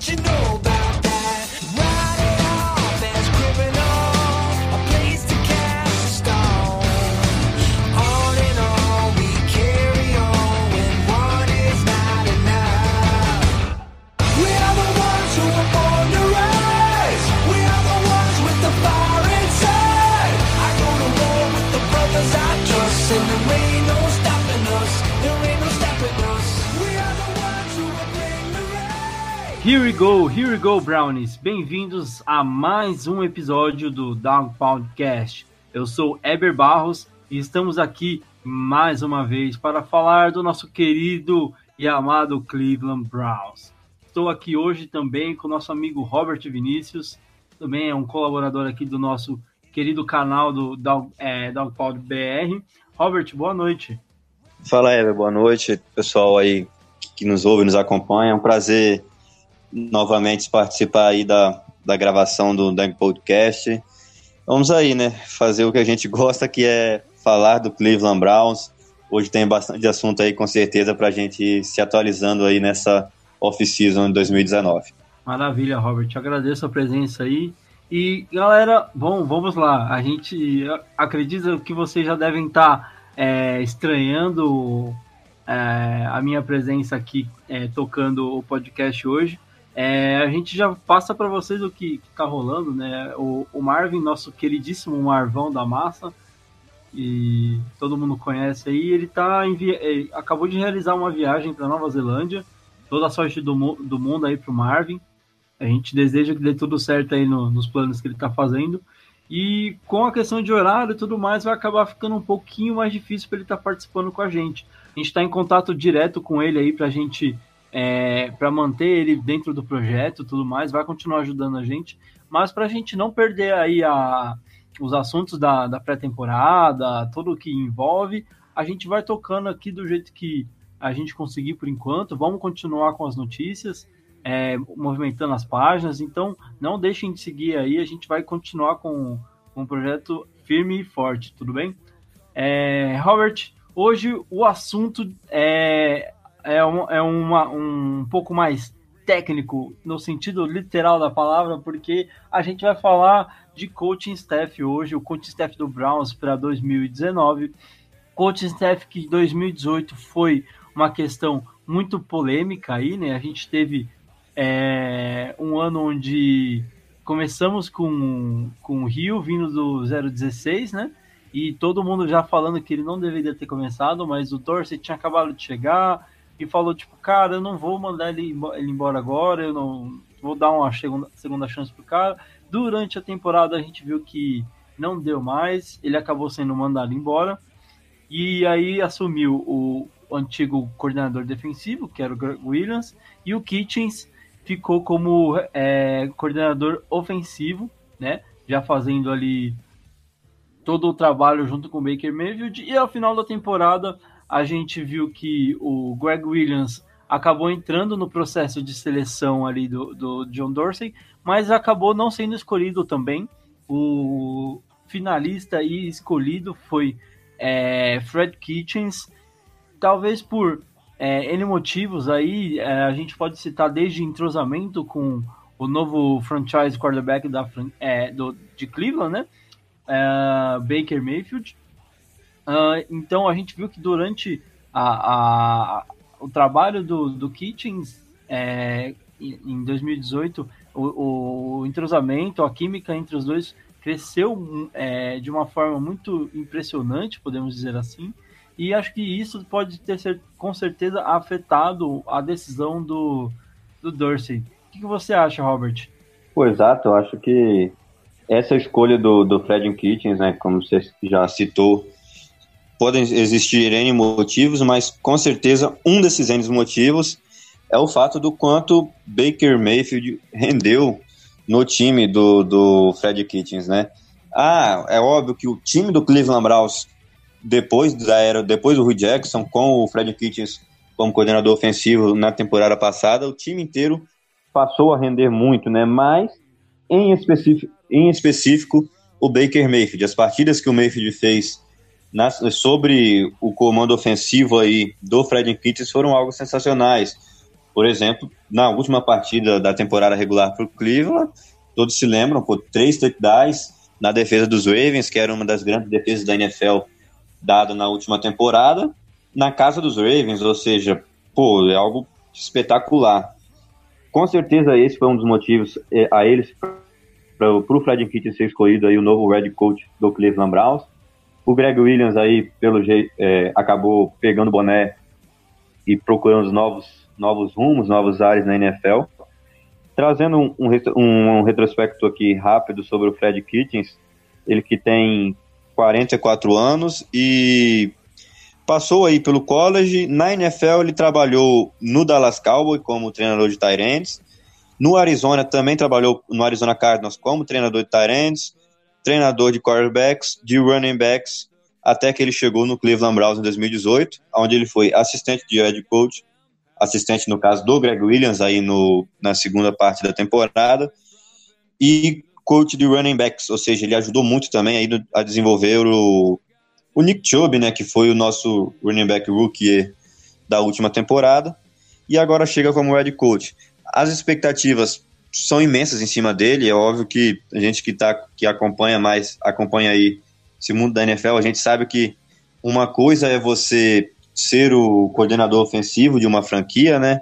You know Here we go, here we go, Brownies. Bem-vindos a mais um episódio do Down Podcast. Eu sou Eber Barros e estamos aqui mais uma vez para falar do nosso querido e amado Cleveland Browns. Estou aqui hoje também com o nosso amigo Robert Vinícius, também é um colaborador aqui do nosso querido canal do Down, é, Downpound BR. Robert, boa noite. Fala, Ever, boa noite, pessoal aí que nos ouve, nos acompanha. É um prazer novamente participar aí da, da gravação do Dang Podcast. Vamos aí, né, fazer o que a gente gosta, que é falar do Cleveland Browns. Hoje tem bastante assunto aí, com certeza, para a gente ir se atualizando aí nessa off-season de 2019. Maravilha, Robert. Agradeço a presença aí. E galera, bom, vamos lá. A gente acredita que vocês já devem estar é, estranhando é, a minha presença aqui é, tocando o podcast hoje. É, a gente já passa para vocês o que está rolando, né? O, o, Marvin, nosso queridíssimo Marvão da massa, e todo mundo conhece aí, ele tá ele acabou de realizar uma viagem para Nova Zelândia. Toda a sorte do, do mundo aí para o Marvin. A gente deseja que dê tudo certo aí no, nos planos que ele está fazendo. E com a questão de horário e tudo mais, vai acabar ficando um pouquinho mais difícil para ele estar tá participando com a gente. A gente está em contato direto com ele aí para a gente, é, para manter ele dentro do projeto tudo mais, vai continuar ajudando a gente. Mas para a gente não perder aí a, os assuntos da, da pré-temporada, tudo o que envolve, a gente vai tocando aqui do jeito que a gente conseguir por enquanto. Vamos continuar com as notícias é, movimentando as páginas, então não deixem de seguir aí, a gente vai continuar com, com projeto firme e forte, tudo bem? É, Robert, hoje o assunto é, é, um, é uma, um pouco mais técnico, no sentido literal da palavra, porque a gente vai falar de coaching staff hoje, o coaching staff do Browns para 2019. Coaching staff que 2018 foi uma questão muito polêmica aí, né? A gente teve é, um ano onde começamos com, com o Rio vindo do 016, né? E todo mundo já falando que ele não deveria ter começado, mas o Dorsey tinha acabado de chegar e falou, tipo, cara, eu não vou mandar ele, ele embora agora, eu não vou dar uma segunda, segunda chance pro cara. Durante a temporada a gente viu que não deu mais, ele acabou sendo mandado embora. E aí assumiu o, antigo coordenador defensivo, que era o Greg Williams, e o Kitchens ficou como é, coordenador ofensivo, né? Já fazendo ali todo o trabalho junto com o Baker Mayfield. E ao final da temporada, a gente viu que o Greg Williams acabou entrando no processo de seleção ali do, do John Dorsey, mas acabou não sendo escolhido também. O finalista e escolhido foi é, Fred Kitchens, talvez por é, N motivos aí, é, a gente pode citar desde entrosamento com o novo franchise quarterback da, é, do, de Cleveland, né? É, Baker Mayfield. Uh, então a gente viu que durante a, a, o trabalho do, do Kitchens é, em 2018, o, o, entrosamento, a química entre os dois cresceu é, de uma forma muito impressionante, podemos dizer assim. E acho que isso pode ter com certeza afetado a decisão do, do Dorsey. O que, que você acha, Robert? Pô, exato, eu acho que essa escolha do, do Fred Kitchens, né, como você já citou, podem existir N motivos, mas com certeza um desses N motivos é o fato do quanto Baker Mayfield rendeu no time do, do Fred Kitchens, né? Ah, é óbvio que o time do Cleveland Browns, depois da era, depois do Rui Jackson, com o Fred Kitchens como coordenador ofensivo na temporada passada, o time inteiro passou a render muito, né? Mas, em específico, em específico o Baker Mayfield. As partidas que o Mayfield fez na, sobre o comando ofensivo aí do Fred Kitchens foram algo sensacionais. Por exemplo, na última partida da temporada regular para o Cleveland, todos se lembram, por três touchdowns na defesa dos Ravens, que era uma das grandes defesas da NFL dada na última temporada, na casa dos Ravens, ou seja, pô, é algo espetacular. Com certeza esse foi um dos motivos é, a eles para o Fred Kitchens ser escolhido aí o novo head coach do Cleveland Browns. O Greg Williams aí, pelo jeito, é, acabou pegando o boné e procurando novos, novos rumos, novos ares na NFL. Trazendo um, um, um retrospecto aqui rápido sobre o Fred Kitchens, ele que tem 44 anos e passou aí pelo college. Na NFL ele trabalhou no Dallas Cowboys como treinador de ends. No Arizona também trabalhou no Arizona Cardinals como treinador de ends, treinador de quarterbacks, de running backs, até que ele chegou no Cleveland Browns em 2018, onde ele foi assistente de head coach, assistente no caso do Greg Williams aí no, na segunda parte da temporada, e coach de running backs, ou seja, ele ajudou muito também aí a desenvolver o, o Nick Chubb, né, que foi o nosso running back rookie da última temporada, e agora chega como head coach. As expectativas são imensas em cima dele. É óbvio que a gente que, tá, que acompanha mais, acompanha aí esse mundo da NFL, a gente sabe que uma coisa é você ser o coordenador ofensivo de uma franquia, né?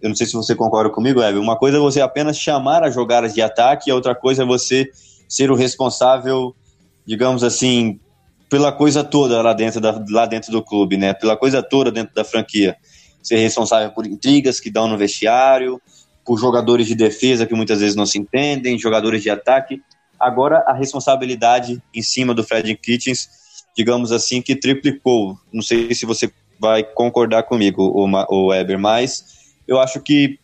Eu não sei se você concorda comigo, Evan. Uma coisa é você apenas chamar as jogadas de ataque, e outra coisa é você ser o responsável, digamos assim, pela coisa toda lá dentro, da, lá dentro do clube, né? Pela coisa toda dentro da franquia. Ser responsável por intrigas que dão no vestiário, por jogadores de defesa que muitas vezes não se entendem, jogadores de ataque. Agora a responsabilidade em cima do Fred Kitchens, digamos assim, que triplicou. Não sei se você vai concordar comigo, o Weber, mas eu acho que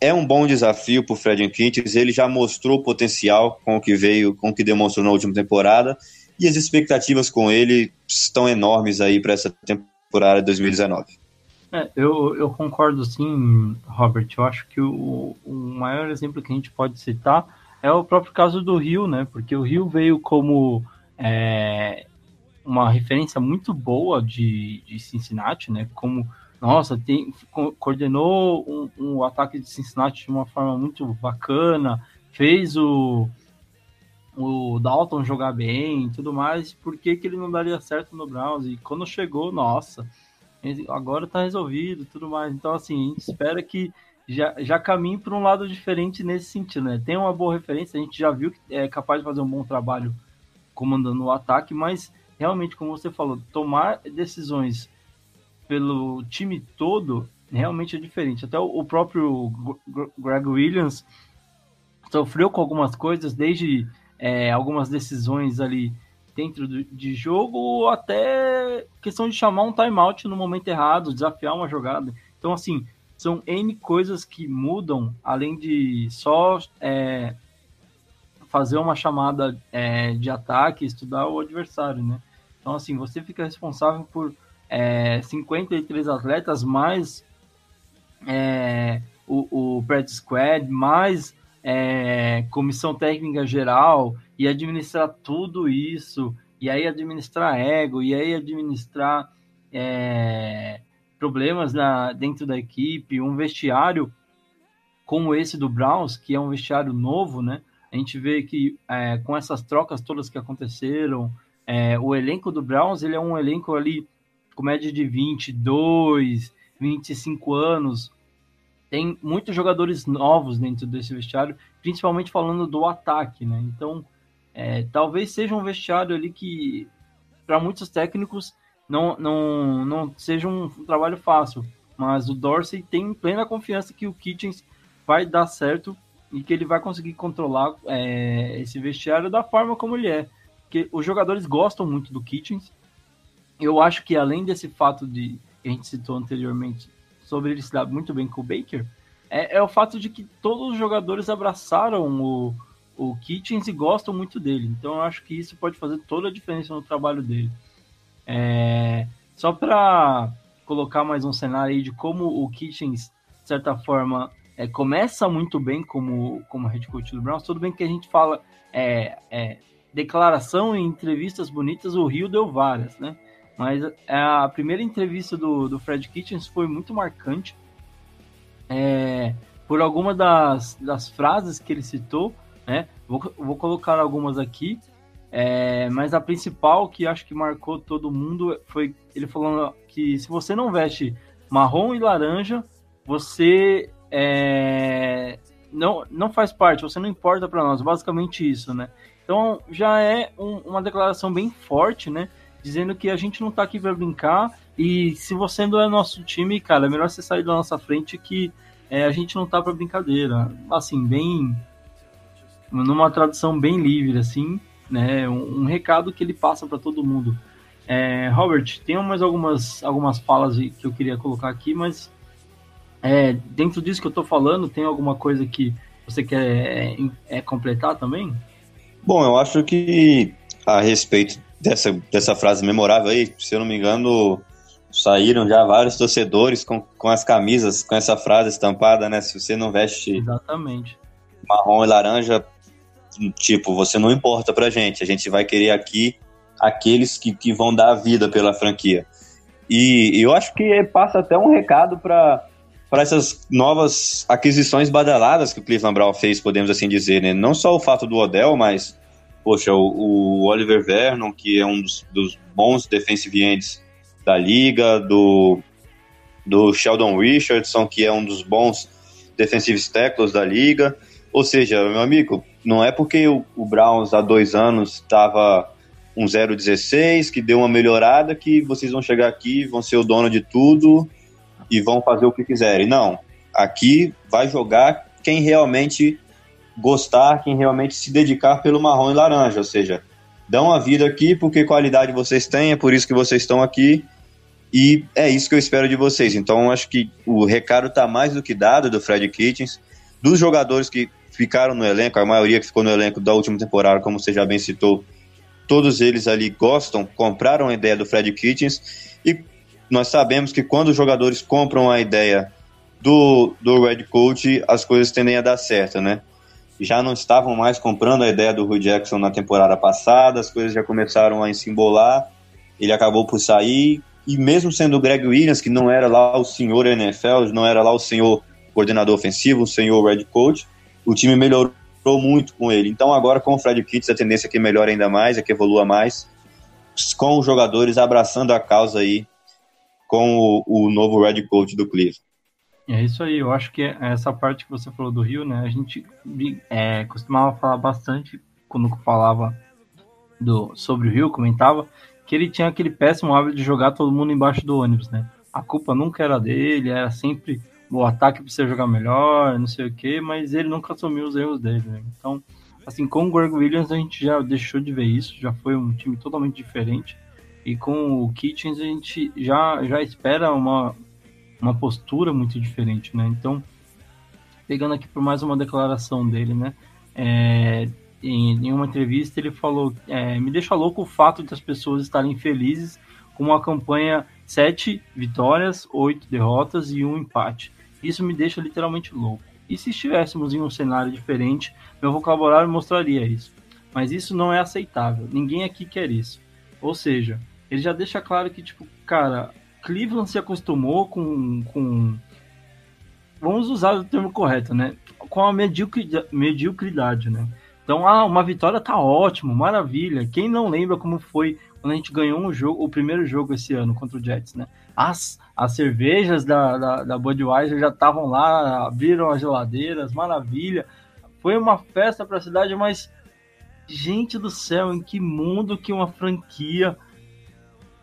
é um bom desafio para o Fred Kitchens. Ele já mostrou potencial com o que veio, com o que demonstrou na última temporada, e as expectativas com ele estão enormes aí para essa temporada de 2019. É, eu, eu concordo sim, Robert. Eu acho que o, o maior exemplo que a gente pode citar é o próprio caso do Rio, né? Porque o Rio veio como é, uma referência muito boa de, de Cincinnati, né? Como, nossa, tem, co coordenou um, um, ataque de Cincinnati de uma forma muito bacana, fez o, o Dalton jogar bem e tudo mais. Por que, que ele não daria certo no Browns? E quando chegou, nossa agora tá resolvido tudo mais. Então, assim, a gente espera que já, já caminhe para um lado diferente nesse sentido, né? Tem uma boa referência, a gente já viu que é capaz de fazer um bom trabalho comandando o ataque, mas realmente, como você falou, tomar decisões pelo time todo realmente é diferente. Até o próprio Greg Williams sofreu com algumas coisas, desde é, algumas decisões ali dentro do, de jogo ou até questão de chamar um timeout no momento errado, desafiar uma jogada. Então, assim, são N coisas que mudam, além de só é, fazer uma chamada é, de ataque, estudar o adversário, né? Então, assim, você fica responsável por é, 53 atletas, mais é, o, o Practice Squad, mais é, comissão técnica geral, e administrar tudo isso, e aí administrar ego, e aí administrar é, problemas na, dentro da equipe, um vestiário como esse do Browns, que é um vestiário novo, né? A gente vê que é, com essas trocas todas que aconteceram, é, o elenco do Browns ele é um elenco ali com média de 22, 25 anos. Tem muitos jogadores novos dentro desse vestiário, principalmente falando do ataque, né? Então, é, talvez seja um vestiário ali que, para muitos técnicos, não, não, não seja um, um, trabalho fácil. Mas o Dorsey tem plena confiança que o Kitchens vai dar certo e que ele vai conseguir controlar é, esse vestiário da forma como ele é. Porque os jogadores gostam muito do Kitchens. Eu acho que além desse fato de que a gente citou anteriormente sobre ele se dar muito bem com o Baker é, é o fato de que todos os jogadores abraçaram o, o Kitchens e gostam muito dele. Então eu acho que isso pode fazer toda a diferença no trabalho dele. É, só para colocar mais um cenário aí de como o Kitchens, de certa forma, é, começa muito bem como, como head coach do Browns. Tudo bem que a gente fala é, é, declaração e entrevistas bonitas, o Rio deu várias, né? Mas a primeira entrevista do, do Fred Kitchens foi muito marcante é, por alguma das, das frases que ele citou, né? Vou, vou colocar algumas aqui, é, mas a principal que acho que marcou todo mundo foi ele falando que se você não veste marrom e laranja, você é, não, não faz parte, você não importa para nós, basicamente isso, né? Então já é um, uma declaração bem forte, né? Dizendo que a gente não tá aqui para brincar e se você não é nosso time, cara, é melhor você sair da nossa frente que é, a gente não tá para brincadeira. Assim, bem numa tradução bem livre, assim, né? Um, um recado que ele passa para todo mundo. É, Robert, tem mais algumas, algumas falas que eu queria colocar aqui, mas é, dentro disso que eu estou falando, tem alguma coisa que você quer é, é, completar também? Bom, eu acho que a respeito dessa, dessa frase memorável aí, se eu não me engano, saíram já vários torcedores com, com as camisas com essa frase estampada, né? Se você não veste Exatamente. marrom e laranja, tipo, você não importa pra gente. A gente vai querer aqui aqueles que, que vão dar a vida pela franquia. E eu acho que passa até um recado para para essas novas aquisições badaladas que o Cleveland Brown fez, podemos assim dizer, né? Não só o fato do Odell, mas, poxa, o, o Oliver Vernon, que é um dos, dos, bons defensive ends da liga, do, do Sheldon Richardson, que é um dos bons defensive tackles da liga. Ou seja, meu amigo, não é porque o, o Browns há dois anos estava um 0-16, que deu uma melhorada, que vocês vão chegar aqui, vão ser o dono de tudo e vão fazer o que quiserem. Não. Aqui vai jogar quem realmente gostar, quem realmente se dedicar pelo marrom e laranja, ou seja, dão a vida aqui porque qualidade vocês têm, é por isso que vocês estão aqui e é isso que eu espero de vocês. Então acho que o recado está mais do que dado do Fred Kitchens, dos jogadores que ficaram no elenco, a maioria que ficou no elenco da última temporada, como você já bem citou, todos eles ali gostam, compraram a ideia do Fred Kitchens e nós sabemos que quando os jogadores compram a ideia do, do Red Coach, as coisas tendem a dar certo, né? Já não estavam mais comprando a ideia do Rui Jackson na temporada passada, as coisas já começaram a embolar, ele acabou por sair, e mesmo sendo o Greg Williams, que não era lá o senhor NFL, não era lá o senhor coordenador ofensivo, o senhor Red Coach, o time melhorou muito com ele. Então agora com o Fred Kitts a tendência é que melhore ainda mais, é que evolua mais, com os jogadores abraçando a causa aí com o, o novo Red Coach do Cleveland. É isso aí, eu acho que essa parte que você falou do Rio, né? A gente é, costumava falar bastante quando falava do, sobre o Rio, comentava que ele tinha aquele péssimo hábito de jogar todo mundo embaixo do ônibus, né? A culpa nunca era dele, era sempre o ataque precisa jogar melhor, não sei o que, mas ele nunca assumiu os erros dele, né? Então, assim, com o Greg Williams a gente já deixou de ver isso, já foi um time totalmente diferente. E com o Kitchens a gente já, já espera uma, uma postura muito diferente, né? Então, pegando aqui por mais uma declaração dele, né? É, em, em, uma entrevista ele falou: é, me deixa louco o fato de as pessoas estarem felizes com uma campanha sete vitórias, oito derrotas e um empate. Isso me deixa literalmente louco. E se estivéssemos em um cenário diferente, meu vocabulário mostraria isso. Mas isso não é aceitável. Ninguém aqui quer isso. Ou seja, ele já deixa claro que, tipo, cara, Cleveland se acostumou com. com vamos usar o termo correto, né? Com a mediocridade, né? Então, ah, uma vitória tá ótimo, maravilha. Quem não lembra como foi quando a gente ganhou um jogo, o primeiro jogo esse ano contra o Jets, né? As, as cervejas da, da, da Budweiser já estavam lá, abriram as geladeiras, maravilha. Foi uma festa para a cidade, mas gente do céu, em que mundo que uma franquia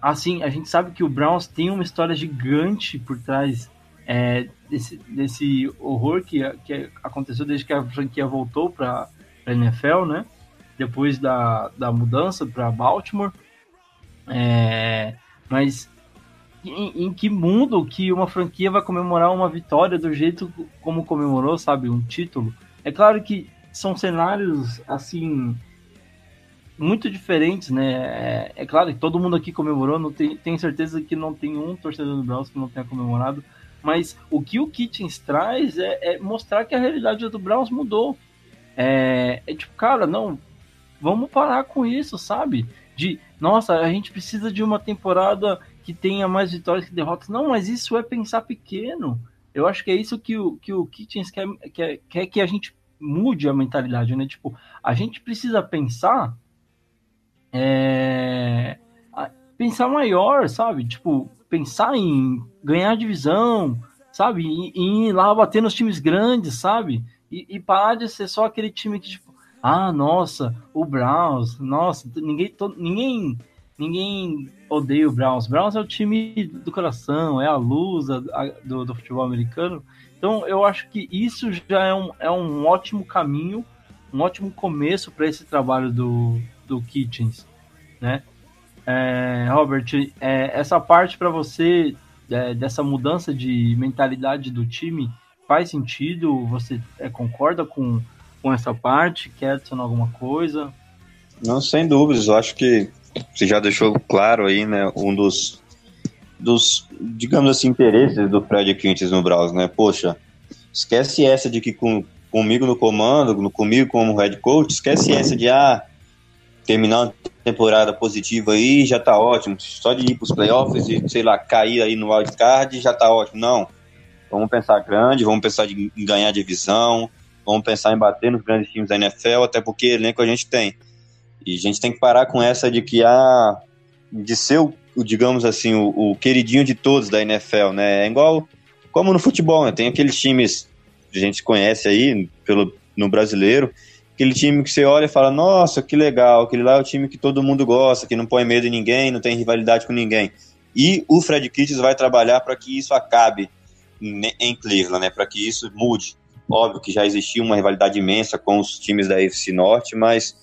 assim, a gente sabe que o Browns tem uma história gigante por trás é, desse, desse horror que, que aconteceu desde que a franquia voltou para a NFL, né? Depois da, da mudança para Baltimore. É, mas em, em, que mundo que uma franquia vai comemorar uma vitória do jeito como comemorou, sabe, um título. É claro que são cenários assim muito diferentes, né? É, é claro que todo mundo aqui comemorou, não tem, tenho certeza que não tem um torcedor do Browns que não tenha comemorado, mas o que o Kitchens traz é, é mostrar que a realidade do Browns mudou. É, é tipo, cara, não, vamos parar com isso, sabe? De, nossa, a gente precisa de uma temporada que tenha mais vitórias que derrotas. Não, mas isso é pensar pequeno. Eu acho que é isso que o, que o Kitchens quer, quer, quer que a gente mude a mentalidade, né? Tipo, a gente precisa pensar é, pensar maior, sabe? Tipo, pensar em ganhar divisão, sabe? E, e ir lá bater nos times grandes, sabe? E, e, parar de ser só aquele time que, tipo, ah, nossa, o Browns, nossa, ninguém, to, ninguém, ninguém odeia o Browns. Browns é o time do coração, é a luz a, a, do, do futebol americano. Então, eu acho que isso já é um, é um ótimo caminho, um ótimo começo para esse trabalho do, do Kitchens, né? É, Robert, é, essa parte para você é, dessa mudança de mentalidade do time faz sentido? Você é, concorda com, com essa parte? Quer adicionar alguma coisa? Não, sem dúvidas. Eu acho que você já deixou claro aí, né? Um dos, dos digamos assim, interesses do Fred Quintes no Browns, né? Poxa, esquece essa de que com, comigo no comando, comigo como head coach, esquece essa de ah, terminar uma temporada positiva aí já tá ótimo. Só de ir pros playoffs e, sei lá, cair aí no wildcard já tá ótimo. Não. Vamos pensar grande, vamos pensar em ganhar divisão, vamos pensar em bater nos grandes times da NFL, até porque elenco a gente tem. E a gente tem que parar com essa de que ah, de ser o, digamos assim, o, o, queridinho de todos da NFL, né? É igual como no futebol, né? Tem aqueles times que a gente conhece aí pelo, no brasileiro, aquele time que você olha e fala, nossa, que legal, aquele lá é o time que todo mundo gosta, que não põe medo em ninguém, não tem rivalidade com ninguém. E o Fred Kitts vai trabalhar para que isso acabe em Cleveland, né, para que isso mude. Óbvio que já existia uma rivalidade imensa com os times da AFC Norte, mas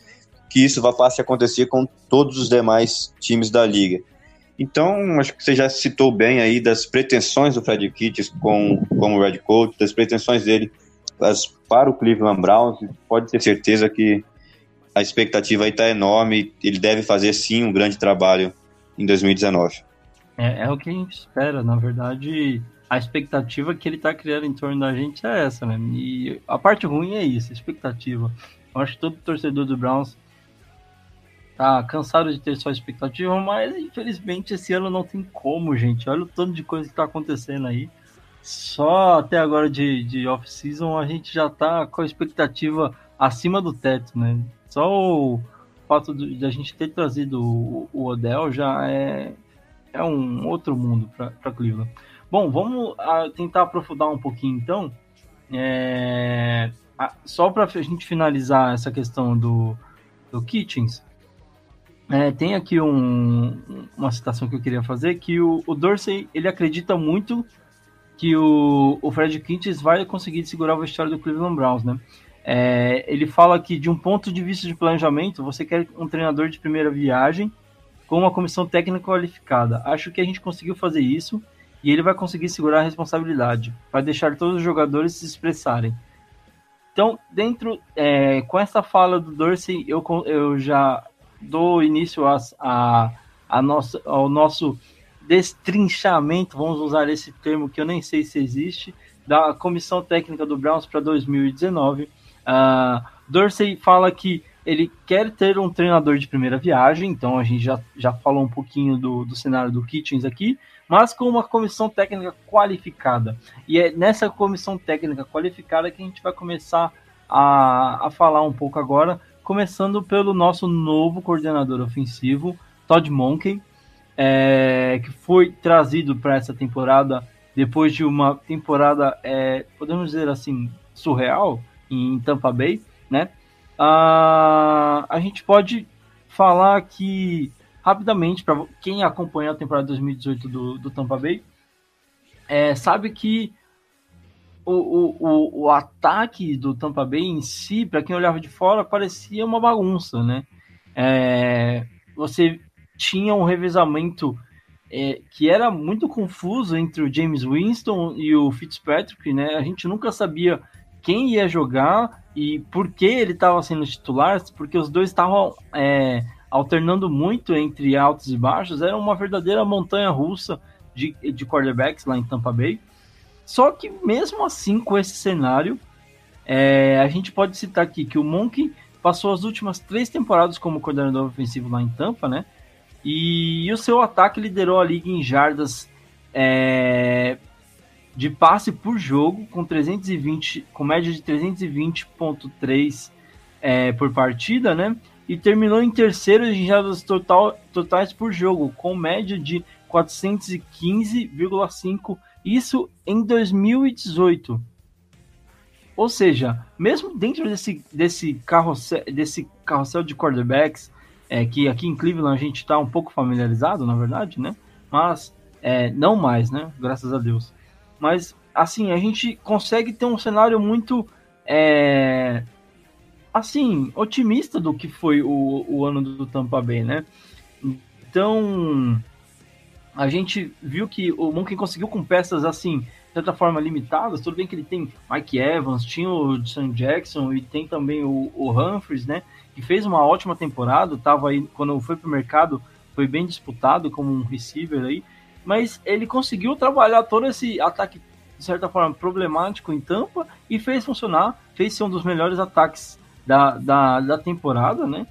que isso vá a acontecer com todos os demais times da liga. Então, acho que você já citou bem aí das pretensões do Fred Kitts com, como Red Coach, das pretensões dele para o Cleveland Browns, pode ter certeza que a expectativa aí está enorme. Ele deve fazer sim um grande trabalho em 2019. É, é o que a gente espera, na verdade. A expectativa que ele está criando em torno da gente é essa, né? E a parte ruim é isso, a expectativa. Eu acho que todo torcedor do Browns tá cansado de ter só expectativa, mas infelizmente esse ano não tem como, gente. Olha o tanto de coisa que tá acontecendo aí só até agora de, de off-season a gente já tá com a expectativa acima do teto, né? Só o fato de a gente ter trazido o, o Odell já é, é um outro mundo para Cleveland. Bom, vamos a, tentar aprofundar um pouquinho então. É, a, só para a gente finalizar essa questão do, do Kitchens, é, tem aqui um, uma citação que eu queria fazer, que o, o Dorsey ele acredita muito que o, o Fred Quintes vai conseguir segurar o vestiário do Cleveland Browns, né? É, ele fala que, de um ponto de vista de planejamento, você quer um treinador de primeira viagem com uma comissão técnica qualificada. Acho que a gente conseguiu fazer isso e ele vai conseguir segurar a responsabilidade, vai deixar todos os jogadores se expressarem. Então, dentro, é, com essa fala do Dorsey, eu, eu já dou início a, a, a nossa, ao nosso destrinchamento, vamos usar esse termo que eu nem sei se existe, da comissão técnica do Browns para 2019. Uh, Dorsey fala que ele quer ter um treinador de primeira viagem, então a gente já, já falou um pouquinho do, do cenário do Kitchens aqui, mas com uma comissão técnica qualificada. E é nessa comissão técnica qualificada que a gente vai começar a, a falar um pouco agora, começando pelo nosso novo coordenador ofensivo, Todd Monken é, que foi trazido para essa temporada depois de uma temporada, é, podemos dizer assim, surreal em Tampa Bay, né? Ah, a gente pode falar que rapidamente para quem acompanha a temporada 2018 do, do Tampa Bay é, sabe que o, o, o, o, ataque do Tampa Bay em si, para quem olhava de fora, parecia uma bagunça, né? É, você tinha um revezamento é, que era muito confuso entre o James Winston e o Fitzpatrick, né? A gente nunca sabia quem ia jogar e por que ele estava sendo titular, porque os dois estavam é, alternando muito entre altos e baixos, era uma verdadeira montanha russa de, de quarterbacks lá em Tampa Bay. Só que mesmo assim, com esse cenário, é, a gente pode citar aqui que o Monk passou as últimas três temporadas como coordenador ofensivo lá em Tampa, né? E, e o seu ataque liderou a liga em jardas é, de passe por jogo, com 320, com média de 320.3 é, por partida, né? E terminou em terceiro em jardas total, totais por jogo, com média de 415,5, isso em 2018. Ou seja, mesmo dentro desse, desse, carrossel, desse carrossel de quarterbacks, é, que aqui em Cleveland a gente está um pouco familiarizado, na verdade, né? Mas é, não mais, né? Graças a Deus. Mas, assim, a gente consegue ter um cenário muito, é, assim, otimista do que foi o, o ano do Tampa Bay, né? Então, a gente viu que o Monkey conseguiu com peças assim, de certa forma limitadas. Tudo bem que ele tem Mike Evans, tinha o Sam Jackson e tem também o, o Humphries, né? Que fez uma ótima temporada, tava aí quando foi pro mercado, foi bem disputado como um receiver aí, mas ele conseguiu trabalhar todo esse ataque de certa forma problemático em Tampa e fez funcionar, fez ser um dos melhores ataques da, da, da temporada, né?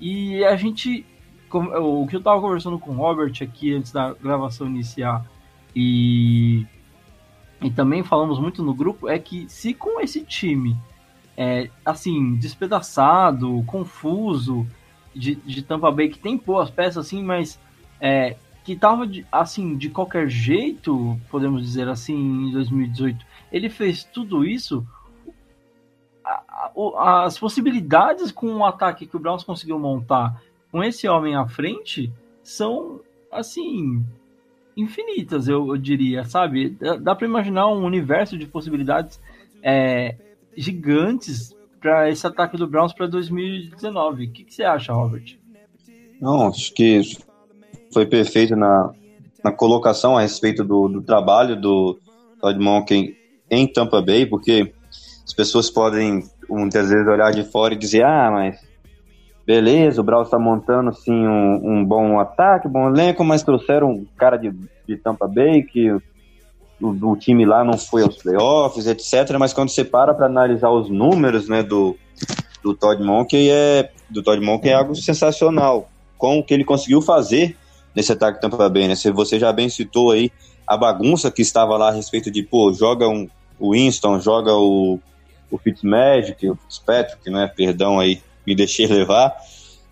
E a gente o que eu tava conversando com o Robert aqui antes da gravação iniciar e, e também falamos muito no grupo é que se com esse time é, assim, despedaçado, confuso de, de Tampa Bay, que tem boas peças assim, mas é, que tava de, assim, de qualquer jeito, podemos dizer assim, em 2018, ele fez tudo isso, as possibilidades com o ataque que o Browns conseguiu montar com esse homem à frente são, assim, infinitas, eu, eu diria, sabe? Dá, dá para imaginar um universo de possibilidades é, gigantes para esse ataque do Browns para 2019. O que, que, você acha, Robert? Não, acho que foi perfeito na, na colocação a respeito do, do trabalho do Todd Monken em Tampa Bay, porque as pessoas podem muitas vezes olhar de fora e dizer, ah, mas beleza, o Browns está montando assim um, um, bom ataque, bom elenco, mas trouxeram um cara de, de Tampa Bay que o, o, time lá não foi aos playoffs, etc. Mas quando você para para analisar os números, né, do, do Todd Monken é do Todd Monken é algo sensacional com o que ele conseguiu fazer nesse ataque Tampa Bay, né? Você já bem citou aí a bagunça que estava lá a respeito de, pô, joga um, Winston, joga o, o Fitzmagic, o Fitzpatrick, né? Perdão aí me deixei levar.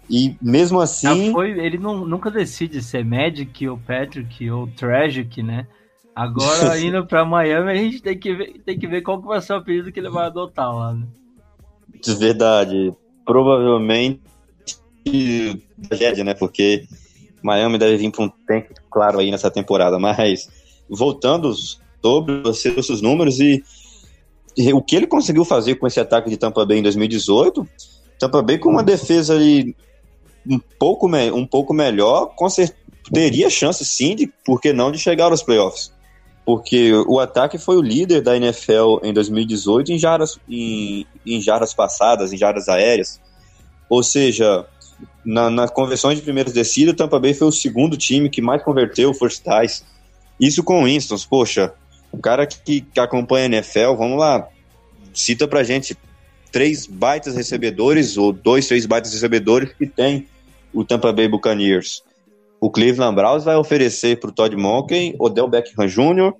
E mesmo assim. Foi, ele não, nunca decide se é Magic ou Patrick ou Tragic, né? Agora, indo para Miami, a gente tem que, ver, tem que ver qual que vai ser o apelido que ele vai adotar lá, né? Verdade. Provavelmente tragédia, né? Porque Miami deve vir para um tempo claro aí nessa temporada. Mas voltando sobre você os números e, e o que ele conseguiu fazer com esse ataque de Tampa Bay em 2018 Tampa Bay com uma defesa ali um pouco, um pouco melhor, teria chance sim, de, por que não, de chegar aos playoffs. Porque o ataque foi o líder da NFL em 2018 em jardas, em, em jardas passadas, em jardas aéreas. Ou seja, na, na de primeiros descidas, Tampa Bay foi o segundo time que mais converteu first ties. Isso com o Winston, poxa, o cara que, que acompanha a NFL, vamos lá, cita pra gente três baitas recebedores, ou dois, três baitas recebedores que tem o Tampa Bay Buccaneers. O Cleveland Browns vai oferecer para o Todd Monken, Odell Beckham Jr.,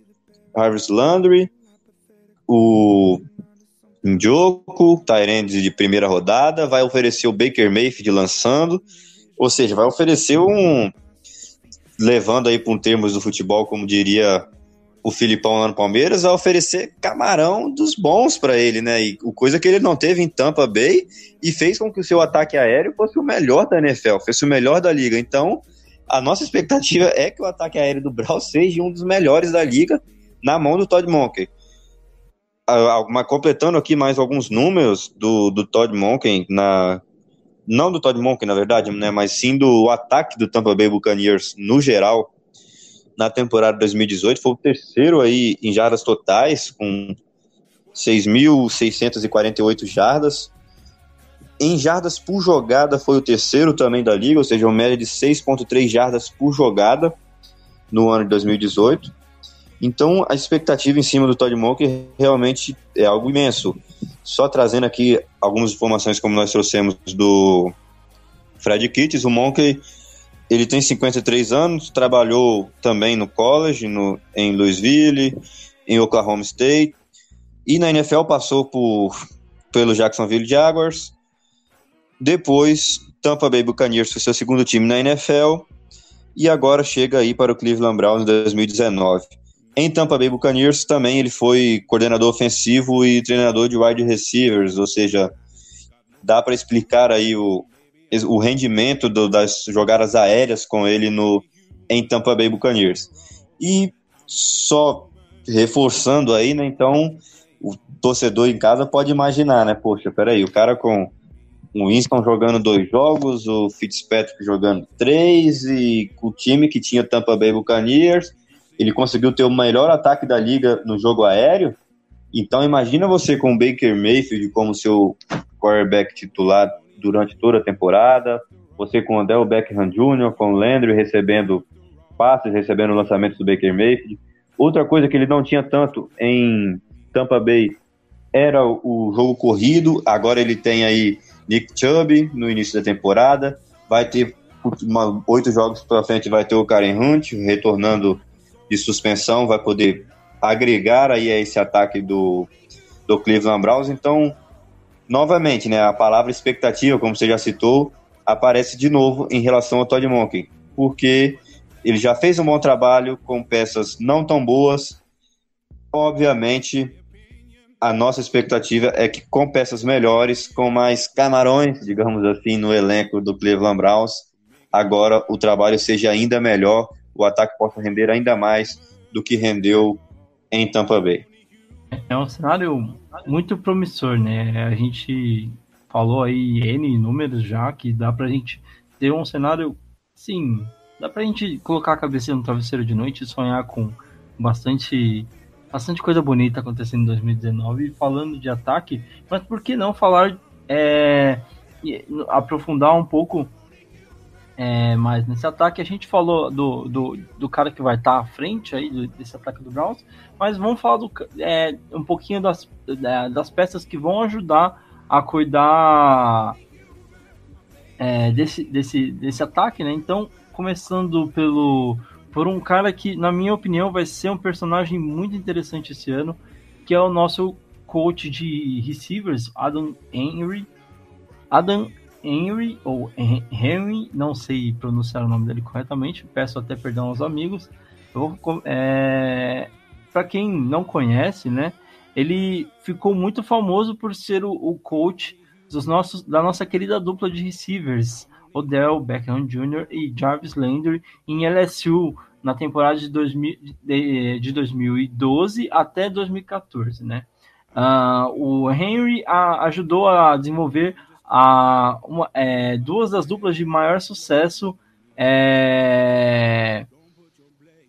Harvest Landry, o Njoku, Tyrande de primeira rodada, vai oferecer o Baker Mayfield lançando, ou seja, vai oferecer um, levando aí para um termos do futebol, como diria o Filipão lá no Palmeiras a oferecer camarão dos bons para ele, né? E coisa que ele não teve em Tampa Bay e fez com que o seu ataque aéreo fosse o melhor da NFL, fosse o melhor da liga. Então, a nossa expectativa é que o ataque aéreo do Browns seja um dos melhores da liga na mão do Todd Monken. Uma, completando aqui mais alguns números do, do Todd Monken na não do Todd Monken, na verdade, né, mas sim do ataque do Tampa Bay Buccaneers no geral na temporada 2018, foi o terceiro aí em jardas totais, com 6.648 jardas. Em jardas por jogada foi o terceiro também da liga, ou seja, uma média de 6.3 jardas por jogada no ano de 2018. Então, a expectativa em cima do Todd Monk realmente é algo imenso. Só trazendo aqui algumas informações como nós trouxemos do Fred Kitts, o Monk ele tem 53 anos, trabalhou também no college, no, em Louisville, em Oklahoma State, e na NFL passou por, pelo Jacksonville Jaguars, depois Tampa Bay Buccaneers foi seu segundo time na NFL, e agora chega aí para o Cleveland Browns em 2019. Em Tampa Bay Buccaneers também ele foi coordenador ofensivo e treinador de wide receivers, ou seja, dá para explicar aí o, o rendimento do, das jogadas aéreas com ele no em Tampa Bay Buccaneers. E só reforçando aí, né, então o torcedor em casa pode imaginar, né, poxa, peraí, o cara com o Winston jogando dois jogos, o Fitzpatrick jogando três, e o time que tinha Tampa Bay Buccaneers, ele conseguiu ter o melhor ataque da liga no jogo aéreo. Então imagina você com o Baker Mayfield como seu quarterback titular durante toda a temporada, você com o Odell Beckham Jr., com o Landry recebendo passes, recebendo lançamentos do Baker Mayfield. Outra coisa que ele não tinha tanto em Tampa Bay era o jogo corrido, agora ele tem aí Nick Chubb no início da temporada, vai ter uma, oito jogos pela frente, vai ter o Karen Hunt retornando de suspensão vai poder agregar aí a esse ataque do, do Cleveland Browns. Então, novamente, né, a palavra expectativa, como você já citou, aparece de novo em relação ao Todd Monken, porque ele já fez um bom trabalho com peças não tão boas. Obviamente, a nossa expectativa é que com peças melhores, com mais camarões, digamos assim, no elenco do Cleveland Browns, agora o trabalho seja ainda melhor o ataque possa render ainda mais do que rendeu em Tampa Bay. É um cenário muito promissor, né? A gente falou aí N números já que dá pra gente ter um cenário, sim, dá pra gente colocar a cabeça no travesseiro de noite e sonhar com bastante bastante coisa bonita acontecendo em 2019 e falando de ataque, mas por que não falar é, aprofundar um pouco é, mas nesse ataque a gente falou do, do, do cara que vai estar tá à frente aí do, desse ataque do Browns, mas vamos falar do, é, um pouquinho das, das peças que vão ajudar a cuidar é, desse, desse, desse ataque, né? Então, começando pelo por um cara que, na minha opinião, vai ser um personagem muito interessante esse ano, que é o nosso coach de receivers, Adam Henry. Adam Henry, ou Henry, não sei pronunciar o nome dele corretamente, peço até perdão aos amigos. É, Para quem não conhece, né, ele ficou muito famoso por ser o, o, coach dos nossos, da nossa querida dupla de receivers, Odell Beckham Jr. e Jarvis Landry, em LSU, na temporada de, 2000, de, de 2012 até 2014, né? Uh, o Henry a, ajudou a desenvolver a, uma, é, duas das duplas de maior sucesso é,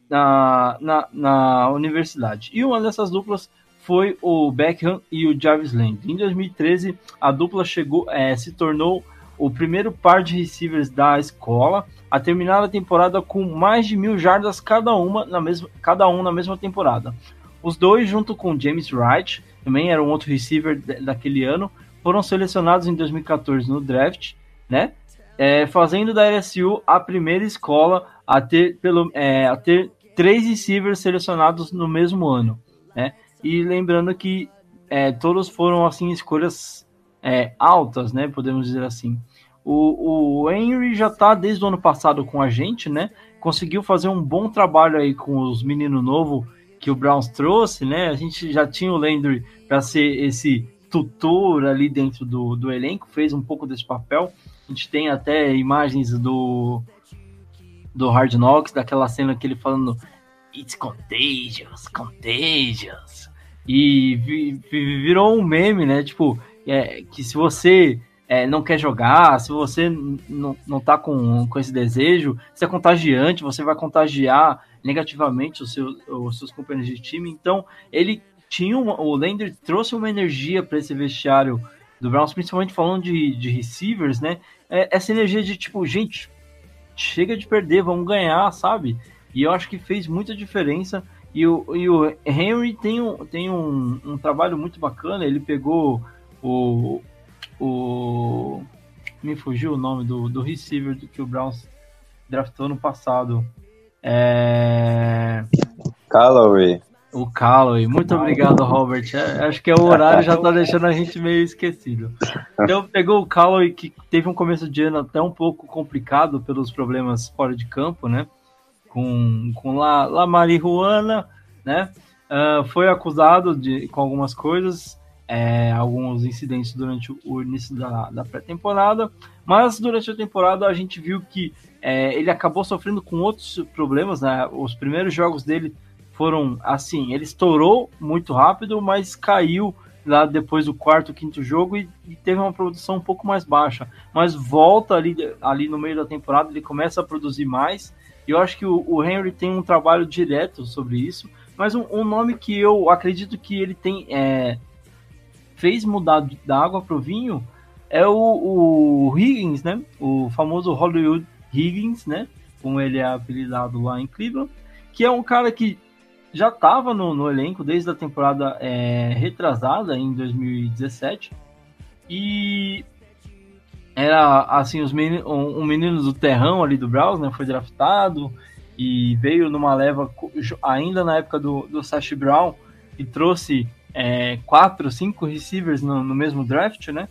na, na, na, universidade. E uma dessas duplas foi o Beckham e o Jarvis Landry. Em 2013, a dupla chegou, é, se tornou o primeiro par de receivers da escola a terminar a temporada com mais de mil jardas cada uma na mesma, cada um na mesma temporada. Os dois, junto com James Wright, também era um outro receiver daquele ano, foram selecionados em 2014 no draft, né? É, fazendo da LSU a primeira escola a ter, pelo, é, a ter três receivers selecionados no mesmo ano, né? E lembrando que é, todos foram assim escolhas é, altas, né? Podemos dizer assim. O, o Henry já está desde o ano passado com a gente, né? Conseguiu fazer um bom trabalho aí com os meninos novos que o Browns trouxe, né? A gente já tinha o Landry para ser esse tutor ali dentro do, do elenco, fez um pouco desse papel. A gente tem até imagens do do Hard Knocks, daquela cena que ele falando It's contagious, contagious. E vi, vi, virou um meme, né? Tipo, é, que se você é, não quer jogar, se você não, não tá com, com esse desejo, você é contagiante, você vai contagiar negativamente os seus, os seus companheiros de time. Então, ele tinha uma, o Lander trouxe uma energia para esse vestiário do Browns, principalmente falando de, de receivers, né? É, essa energia de tipo, gente, chega de perder, vamos ganhar, sabe? E eu acho que fez muita diferença. E o, e o Henry tem, um, tem um, um trabalho muito bacana. Ele pegou o, o. Me fugiu o nome do, do receiver que o Browns draftou no passado. É. Callaway. O Calloway. Muito obrigado, Robert. É, acho que é o horário já tá deixando a gente meio esquecido. Então pegou o Calloway, que teve um começo de ano até um pouco complicado pelos problemas fora de campo, né? Com, com La, La Marihuana, né? Uh, foi acusado de, com algumas coisas, é, alguns incidentes durante o início da, da pré-temporada, mas durante a temporada a gente viu que é, ele acabou sofrendo com outros problemas, né? Os primeiros jogos dele foram assim, ele estourou muito rápido, mas caiu lá depois do quarto, quinto jogo e, e, teve uma produção um pouco mais baixa. Mas volta ali, ali no meio da temporada, ele começa a produzir mais. E eu acho que o, o Henry tem um trabalho direto sobre isso. Mas um, um nome que eu acredito que ele tem é, fez mudar da água para o vinho é o, o Higgins, né? O famoso Hollywood Higgins, né? Como ele é apelidado lá em Cleveland, que é um cara que já estava no, no, elenco desde a temporada é, retrasada em 2017 e era assim os um, um menino do terrão ali do Browns, né, foi draftado e veio numa leva ainda na época do, do Sash Brown e trouxe é, quatro, cinco receivers no, no, mesmo draft, né?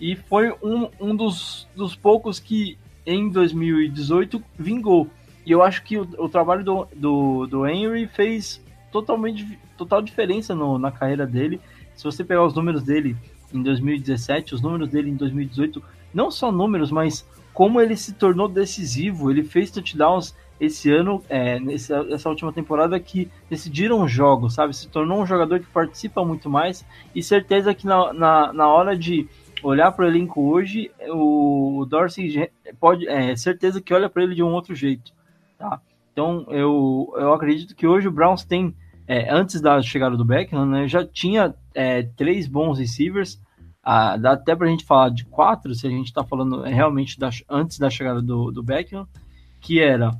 E foi um, um dos, dos poucos que em 2018 vingou. E eu acho que o, o trabalho do, do, do Henry fez totalmente total diferença no, na carreira dele. Se você pegar os números dele em 2017, os números dele em 2018, não só números, mas como ele se tornou decisivo. Ele fez touchdowns esse ano, é, nessa, nessa última temporada, que decidiram jogos, sabe? Se tornou um jogador que participa muito mais. E certeza que na, na, na hora de olhar para o elenco hoje, o Dorsey pode, é certeza que olha para ele de um outro jeito. Tá? Então eu, eu acredito que hoje o Browns tem, é, antes da chegada do Beckham, né, já tinha é, três bons receivers. Ah, dá até para a gente falar de quatro, se a gente está falando realmente da, antes da chegada do, do Beckham, que era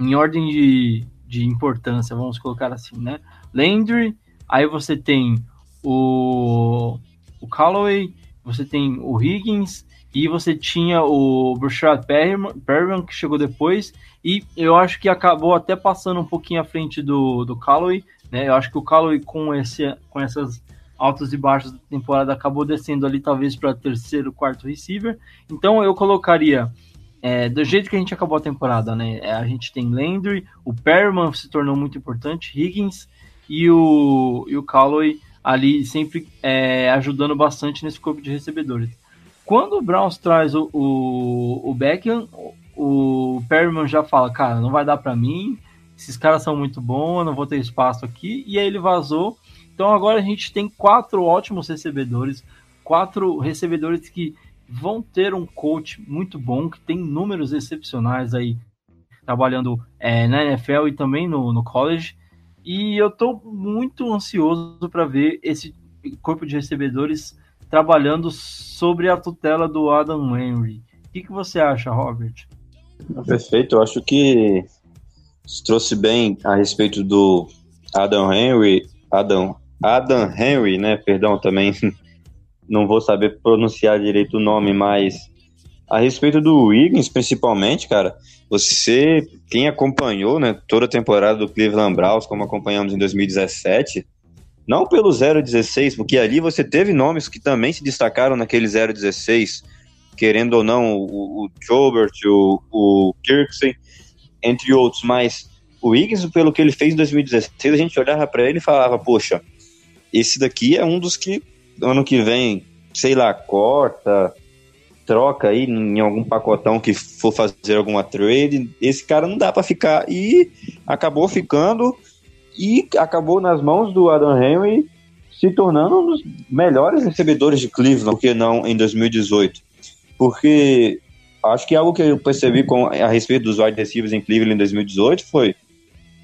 em ordem de, de importância, vamos colocar assim, né? Landry, aí você tem o, o Callaway, você tem o Higgins, e você tinha o Brashad Perriman, que chegou depois, e eu acho que acabou até passando um pouquinho à frente do, do Callaway, né? Eu acho que o Callaway com, esse, com essas altas e baixas da temporada acabou descendo ali talvez para terceiro, quarto receiver. Então eu colocaria é, do jeito que a gente acabou a temporada, né? É, a gente tem Landry, o Perriman se tornou muito importante, Higgins e o, e o Callaway ali sempre é, ajudando bastante nesse corpo de recebedores. Quando o Browns traz o, o, o Beckham, o Perryman já fala, cara, não vai dar para mim, esses caras são muito bons, eu não vou ter espaço aqui, e aí ele vazou. Então agora a gente tem quatro ótimos recebedores, quatro recebedores que vão ter um coach muito bom, que tem números excepcionais aí, trabalhando é, na NFL e também no, no college. E eu estou muito ansioso para ver esse corpo de recebedores trabalhando sobre a tutela do Adam Henry. O que, que você acha, Robert? Perfeito, eu acho que trouxe bem a respeito do Adam Henry, Adam, Adam Henry, né? Perdão, também não vou saber pronunciar direito o nome, mas a respeito do Wiggins, principalmente, cara, você, quem acompanhou, né, toda a temporada do Cleveland Browns, como acompanhamos em 2017, não pelo 016, porque ali você teve nomes que também se destacaram naquele 016, querendo ou não, o, o Jobert, o, o Kirksey, entre outros, mas o Wiggins, pelo que ele fez em 2016, a gente olhava para ele e falava, poxa, esse daqui é um dos que ano que vem, sei lá, corta, troca aí em algum pacotão que for fazer alguma trade, esse cara não dá para ficar. E acabou ficando e acabou nas mãos do Adam Henry se tornando um dos melhores recebedores de Cleveland, porque não em 2018. Porque acho que algo que eu percebi com, a respeito dos wide receivers em Cleveland em 2018 foi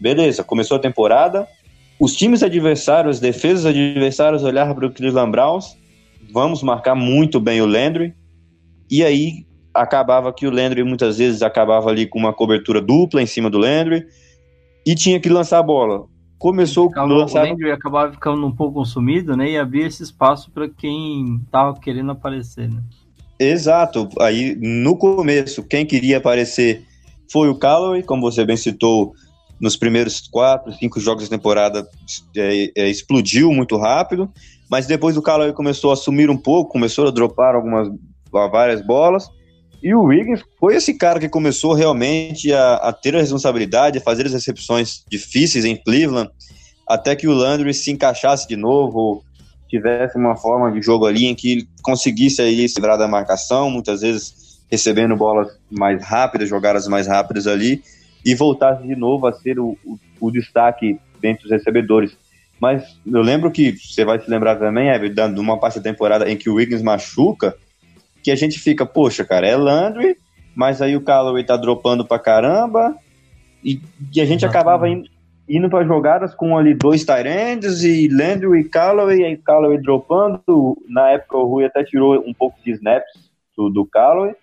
beleza, começou a temporada, os times adversários, as defesas adversárias olharam para o Cleveland Browns, vamos marcar muito bem o Landry, e aí acabava que o Landry muitas vezes acabava ali com uma cobertura dupla em cima do Landry, e tinha que lançar a bola. Começou a lançar... O Landry acabava ficando um pouco consumido, né, e havia esse espaço para quem estava querendo aparecer, né? Exato, aí no começo, quem queria aparecer foi o Callaway, como você bem citou, nos primeiros quatro, cinco jogos da temporada é, é, explodiu muito rápido, mas depois o Callaway começou a sumir um pouco, começou a dropar algumas várias bolas, e o Wiggins foi esse cara que começou realmente a, a ter a responsabilidade, a fazer as recepções difíceis em Cleveland, até que o Landry se encaixasse de novo, tivesse uma forma de jogo ali em que ele conseguisse aí se da marcação, muitas vezes recebendo bolas mais rápidas, jogadas mais rápidas ali, e voltasse de novo a ser o, o, o destaque dentre os recebedores. Mas eu lembro que, você vai se lembrar também, Ever, de uma parte da temporada em que o Wiggins machuca, que a gente fica, poxa, cara, é Landry, mas aí o Callaway tá dropando pra caramba, e, e a gente Exatamente. acabava indo, indo para jogadas com ali dois Tyrands e Landry e Callaway, e aí Callaway dropando. Na época o Rui até tirou um pouco de snaps do, do Callaway.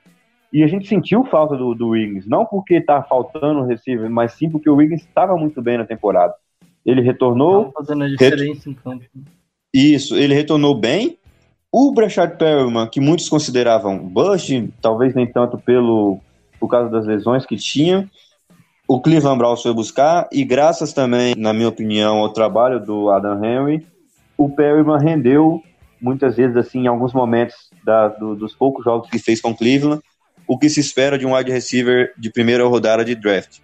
E a gente sentiu falta do, do Wiggins, não porque tá faltando o receiver, mas sim porque o Wiggins estava muito bem na temporada. Ele retornou. fazendo a diferença ret... em campo. Isso, ele retornou bem. O Brashard Perryman, que muitos consideravam bust, talvez nem tanto pelo por causa das lesões que tinha, o Cleveland Browns foi buscar, e graças também, na minha opinião, ao trabalho do Adam Henry, o Perryman rendeu, muitas vezes, assim, em alguns momentos da, do, dos poucos jogos que fez com Cleveland, o que se espera de um wide receiver de primeira rodada de draft.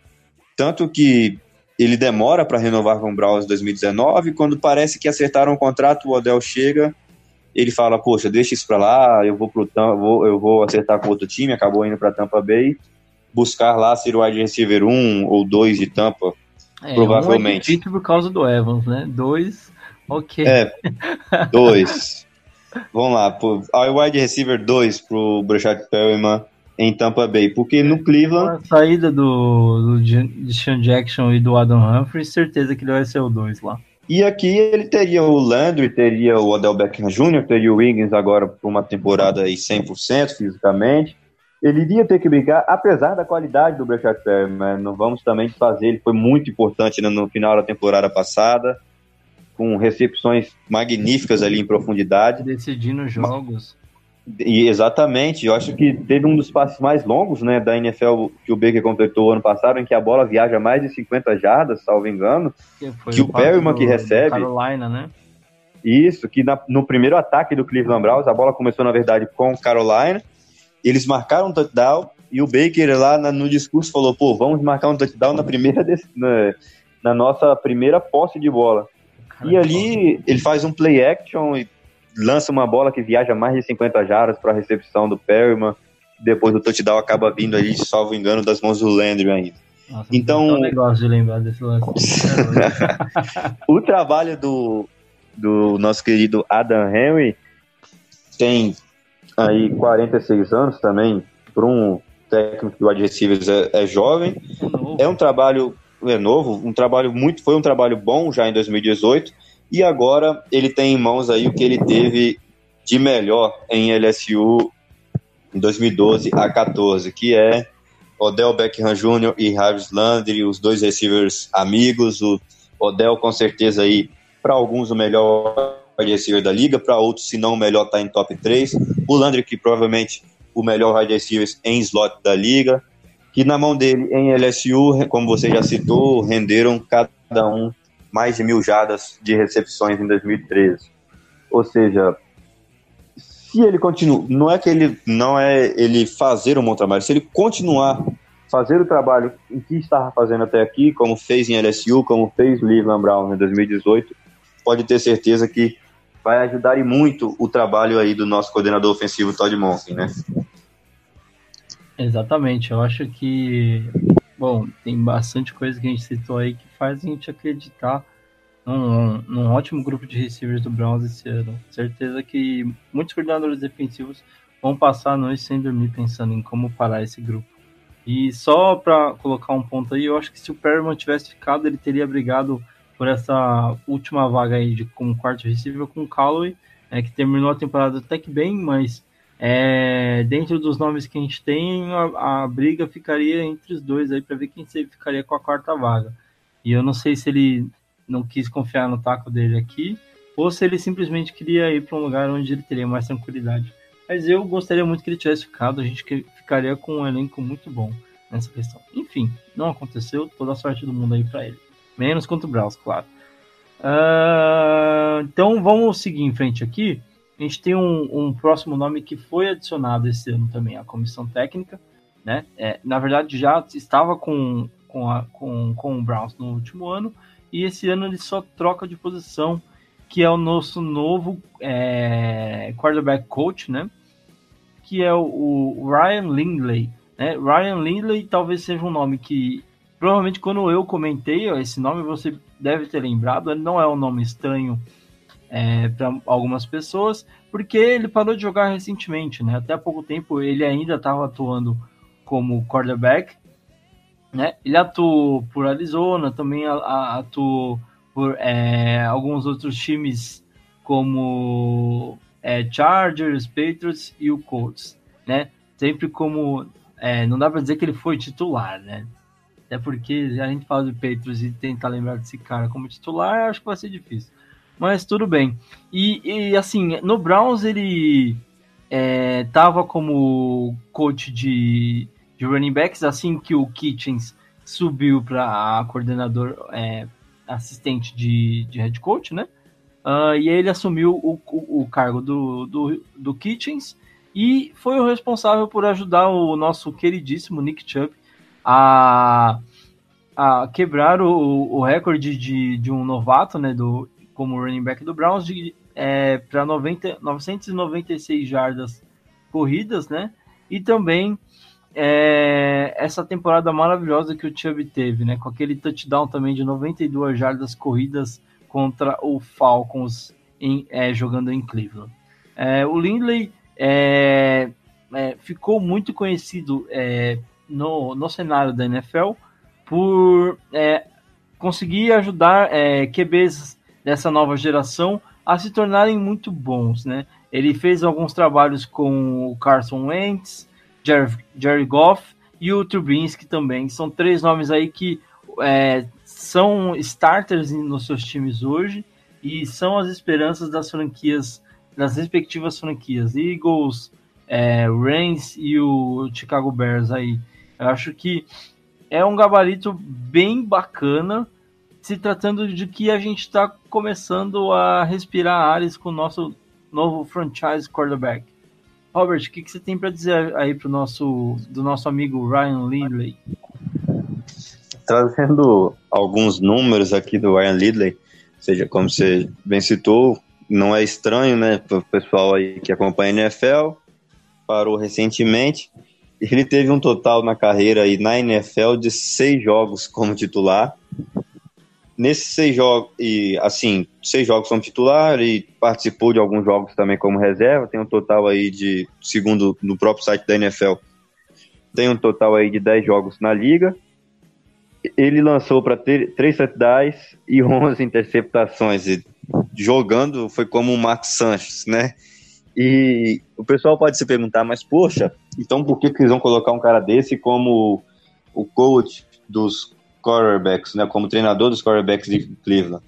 Tanto que ele demora para renovar com o Browns em 2019, quando parece que acertaram o contrato, o Odell chega, ele fala, poxa, deixa isso para lá, eu vou pro vou, eu vou acertar com outro time, acabou indo para Tampa Bay, buscar lá ser o wide receiver 1 ou 2 de Tampa, é, provavelmente. Um é por causa do Evans, né? Dois, ok. É, dois. Vamos lá, o wide receiver 2 pro Brashad Perryman em Tampa Bay, porque no Cleveland... a saída do, do Sean Jackson e do Adam Humphrey, certeza que ele vai ser o 2 lá. E aqui ele teria o Landry, teria o Odell Beckham Jr., teria o Wiggins agora por uma temporada aí 100% fisicamente. Ele iria ter que brigar, apesar da qualidade do Perry, mas não vamos também desfazer, ele foi muito importante no final da temporada passada, com recepções magníficas ali em profundidade. Decidindo jogos. E exatamente, eu acho que teve um dos passes mais longos né, da NFL que o Baker completou ano passado, em que a bola viaja mais de 50 jardas, salvo engano, que, que o, Perryman que recebe. Carolina, né? Isso, que na, no primeiro ataque do Cleveland Browns, a bola começou, na verdade, com Carolina, eles marcaram um touchdown, e o Baker lá na, no discurso falou, pô, vamos marcar um touchdown na primeira na, na nossa primeira posse de bola. e ali ele faz um play action e lança uma bola que viaja mais de 50 jardas para a recepção do Perryman. Depois do touchdown acaba vindo ali, salvo engano, das mãos do Landry ainda. Nossa, então, um negócio de lembrar desse lance. o trabalho do, do nosso querido Adam Henry tem aí 46 anos também, para um técnico de wide receivers é, é jovem. É, é um trabalho é novo, um trabalho muito, foi um trabalho bom já em 2018 e agora ele tem em mãos aí o que ele teve de melhor em LSU em 2012 a 14, que é Odell Beckham Jr. e Harris Landry, os dois receivers amigos. O Odell, com certeza, aí, para alguns, o melhor wide receiver da liga, para outros, se não o melhor, está em top 3. O Landry, que provavelmente o melhor wide receiver em slot da liga. Que na mão dele, em LSU, como você já citou, renderam cada um mais de mil jadas de recepções em 2013. Ou seja, se ele continua, não é que ele não é ele fazer um bom trabalho, se ele continuar fazer o trabalho em que estava fazendo até aqui, como fez em LSU, como fez Cleveland Brown em 2018, pode ter certeza que vai ajudar e muito o trabalho aí do nosso coordenador ofensivo Todd Monken, né? Exatamente, eu acho que Bom, tem bastante coisa que a gente citou aí que faz a gente acreditar num, num ótimo grupo de receivers do Browns esse ano. Certeza que muitos coordenadores defensivos vão passar a noite sem dormir pensando em como parar esse grupo. E só para colocar um ponto aí, eu acho que se o Perryman tivesse ficado, ele teria brigado por essa última vaga aí de como quarto receiver com o Callaway, né, que terminou a temporada até que bem, mas é, dentro dos nomes que a gente tem, a, a briga ficaria entre os dois aí para ver quem ficaria com a quarta vaga. E eu não sei se ele não quis confiar no taco dele aqui, ou se ele simplesmente queria ir para um lugar onde ele teria mais tranquilidade. Mas eu gostaria muito que ele tivesse ficado, a gente ficaria com um elenco muito bom nessa questão. Enfim, não aconteceu, toda a sorte do mundo aí para ele. Menos contra o Browns, claro. Uh, então vamos seguir em frente aqui. A gente tem um, um, próximo nome que foi adicionado esse ano também à comissão técnica, né? É, na verdade já estava com, com, a, com, com o Browns no último ano e esse ano ele só troca de posição, que é o nosso novo é, quarterback coach, né? Que é o, o Ryan Lindley. Né? Ryan Lindley talvez seja um nome que provavelmente quando eu comentei esse nome você deve ter lembrado. Ele não é um nome estranho é, para algumas pessoas, porque ele parou de jogar recentemente, né? Até há pouco tempo ele ainda estava atuando como quarterback, né? Ele atuou por Arizona, também atuou por é, alguns outros times como é, Chargers, Patriots e o Colts, né? Sempre como é, não dá para dizer que ele foi titular, né? Até porque a gente fala de Patriots e tentar lembrar desse cara como titular, acho que vai ser difícil mas tudo bem. E, e assim, no Browns ele é, tava como coach de, de running backs, assim que o Kitchens subiu para coordenador é, assistente de, de head coach, né? Uh, e ele assumiu o, o, o, cargo do, do, do Kitchens e foi o responsável por ajudar o nosso queridíssimo Nick Chubb a, a quebrar o, o recorde de, de um novato, né, do como running back do Browns é, para 996 jardas corridas, né? E também é, essa temporada maravilhosa que o Chubb teve, né? Com aquele touchdown também de 92 jardas corridas contra o Falcons em, é, jogando em Cleveland. É, o Lindley é, é, ficou muito conhecido é, no, no cenário da NFL por conseguir ajudar QBs dessa nova geração a se tornarem muito bons, né? Ele fez alguns trabalhos com o Carson Wentz, Jerry, Jerry Goff e o Trubinsky também. São três nomes aí que é, são starters nos seus times hoje e são as esperanças das franquias, das respectivas franquias, Eagles, é, Rams e o Chicago Bears aí. Eu acho que é um gabarito bem bacana se tratando de que a gente está começando a respirar ares com o nosso novo franchise quarterback. Robert, o que, que você tem para dizer aí pro nosso, do nosso amigo Ryan Lindley? Trazendo alguns números aqui do Ryan Lindley, seja, como você bem citou, não é estranho, né, para o pessoal aí que acompanha a NFL, parou recentemente. Ele teve um total na carreira aí na NFL de seis jogos como titular, nesses seis jogos, e assim, seis jogos como titular e participou de alguns jogos também como reserva, tem um total aí de, segundo no próprio site da NFL, tem um total aí de 10 jogos na liga. Ele lançou para três touchdowns e 11 interceptações. E jogando foi como o Max Sanches, né? E o pessoal pode se perguntar, mas poxa, então por que, que eles vão colocar um cara desse como o coach dos quarterbacks, né, como treinador dos quarterbacks de Cleveland,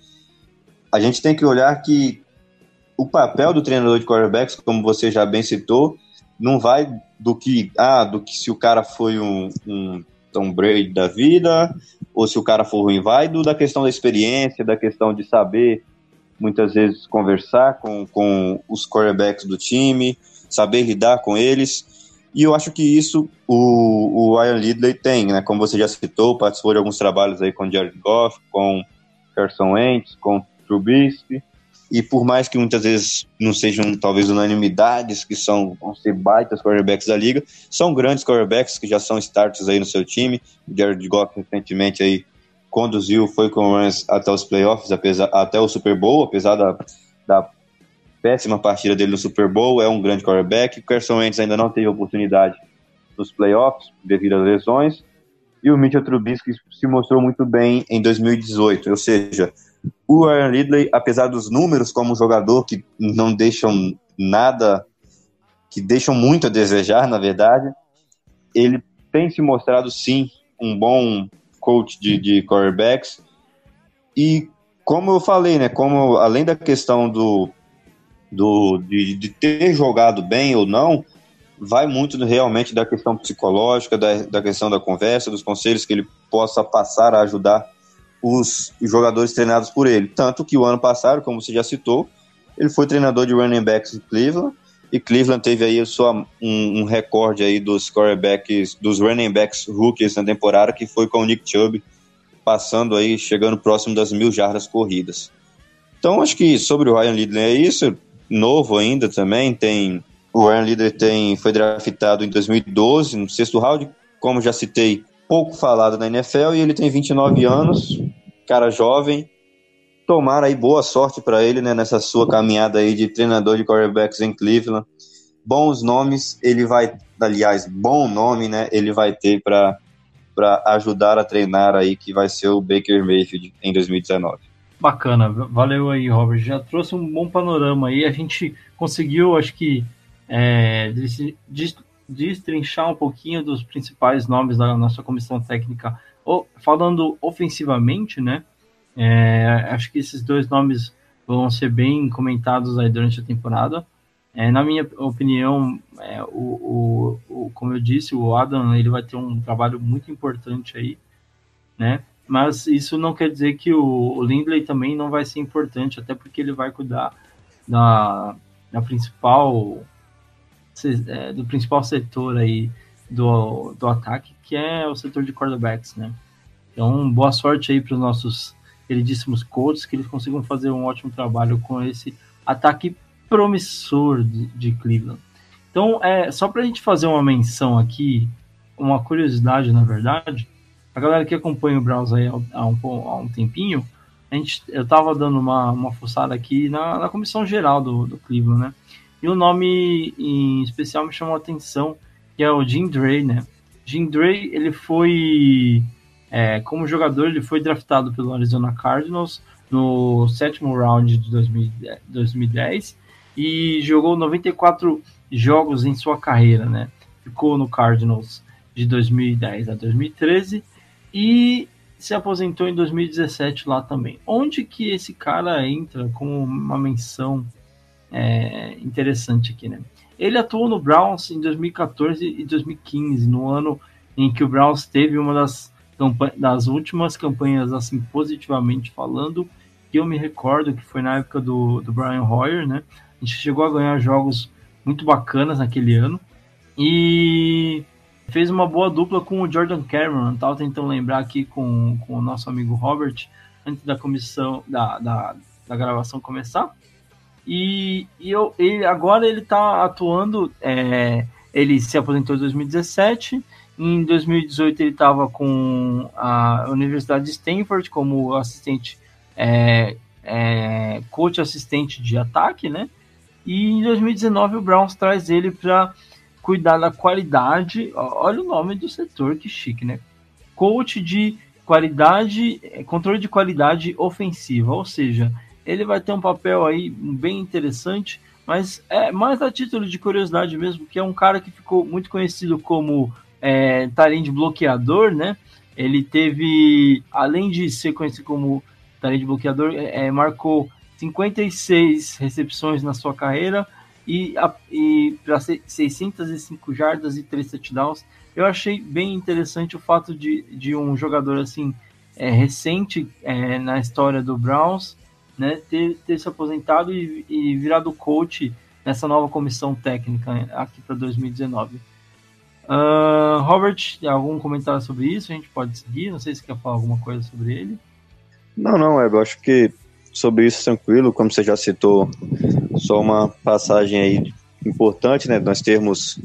a gente tem que olhar que o papel do treinador de quarterbacks, como você já bem citou, não vai do que, ah, do que se o cara foi um, um Tom Brady da vida, ou se o cara for ruim, vai do, da questão da experiência, da questão de saber muitas vezes conversar com, com os quarterbacks do time, saber lidar com eles. E eu acho que isso o, o Ryan Lidley tem, né? Como você já citou, participou de alguns trabalhos aí com Jared Goff, com Carson Wentz, com Trubisky. E por mais que muitas vezes não sejam talvez unanimidades, que são vão ser baitas quarterbacks da liga, são grandes quarterbacks que já são starters aí no seu time. O Jared Goff recentemente aí conduziu, foi com o Rams até os playoffs, apesar, até o Super Bowl, apesar da, da péssima partida dele no Super Bowl, é um grande quarterback. O Carson Wentz ainda não teve oportunidade nos playoffs devido às lesões. E o Mitchell Trubisky se mostrou muito bem em 2018. Ou seja, o Aaron Ridley, apesar dos números como jogador que não deixam nada, que deixam muito a desejar, na verdade, ele tem se mostrado sim um bom coach de, de quarterbacks. E como eu falei, né, como além da questão do, do de, de ter jogado bem ou não, vai muito realmente da questão psicológica, da, da questão da conversa, dos conselhos que ele possa passar a ajudar os jogadores treinados por ele. Tanto que o ano passado, como você já citou, ele foi treinador de running backs em Cleveland, e Cleveland teve aí só um, um recorde aí dos quarterbacks, dos running backs rookies na temporada, que foi com o Nick Chubb, passando aí, chegando próximo das mil jardas corridas. Então, acho que sobre o Ryan Lidley é isso, novo ainda também, tem o Ryan Leader tem, foi draftado em 2012, no sexto round, como já citei, pouco falado na NFL, e ele tem 29 anos, cara jovem. Tomara aí boa sorte para ele né, nessa sua caminhada aí de treinador de quarterbacks em Cleveland. Bons nomes, ele vai, aliás, bom nome, né? Ele vai ter para ajudar a treinar aí que vai ser o Baker Mayfield em 2019. Bacana, valeu aí, Robert. Já trouxe um bom panorama aí. A gente conseguiu, acho que é, destrinchar um pouquinho dos principais nomes da nossa comissão técnica, falando ofensivamente, né? É, acho que esses dois nomes vão ser bem comentados aí durante a temporada. É, na minha opinião, é, o, o, o, como eu disse, o Adam ele vai ter um trabalho muito importante aí, né? Mas isso não quer dizer que o, o Lindley também não vai ser importante, até porque ele vai cuidar da, da principal é, do principal setor aí do, do ataque, que é o setor de quarterbacks, né? Então, boa sorte aí para os nossos queridíssimos coaches, que eles consigam fazer um ótimo trabalho com esse ataque promissor de, de Cleveland. Então, é, só para a gente fazer uma menção aqui, uma curiosidade, na verdade, a galera que acompanha o Browns aí há um, há um tempinho, a gente, eu estava dando uma, uma fuçada aqui na, na comissão geral do, do Cleveland, né? E o nome em especial me chamou a atenção, que é o Jim Dre, né? Jim Dre, ele foi, é, como jogador, ele foi draftado pelo Arizona Cardinals no sétimo round de 2010 e jogou 94 jogos em sua carreira, né? Ficou no Cardinals de 2010 a 2013 e se aposentou em 2017 lá também. Onde que esse cara entra como uma menção é, interessante aqui, né? Ele atuou no Browns em 2014 e 2015, no ano em que o Browns teve uma das, das últimas campanhas, assim, positivamente falando, que eu me recordo que foi na época do, do Brian Hoyer, né? A gente chegou a ganhar jogos muito bacanas naquele ano e fez uma boa dupla com o Jordan Cameron. Estava tentando lembrar aqui com, com o nosso amigo Robert antes da comissão da, da, da gravação começar. E, e eu, ele, agora ele está atuando. É, ele se aposentou em 2017. Em 2018 ele estava com a Universidade de Stanford como assistente, é, é, coach assistente de ataque, né? E em 2019 o Browns traz ele para cuidar da qualidade. Olha o nome do setor, que chique, né? Coach de qualidade, é, controle de qualidade ofensiva, ou seja, ele vai ter um papel aí bem interessante, mas é mais a título de curiosidade mesmo, que é um cara que ficou muito conhecido como é, talento bloqueador, né? Ele teve, além de ser conhecido como talento bloqueador, é marcou 56 recepções na sua carreira e, e para 605 jardas e 3 touchdowns. Eu achei bem interessante o fato de, de um jogador assim é, recente é, na história do Browns né, ter, ter se aposentado e, e virado coach nessa nova comissão técnica aqui para 2019. Uh, Robert, algum comentário sobre isso? A gente pode seguir? Não sei se quer falar alguma coisa sobre ele. Não, não, eu acho que sobre isso tranquilo, como você já citou, só uma passagem aí importante, né? Nós temos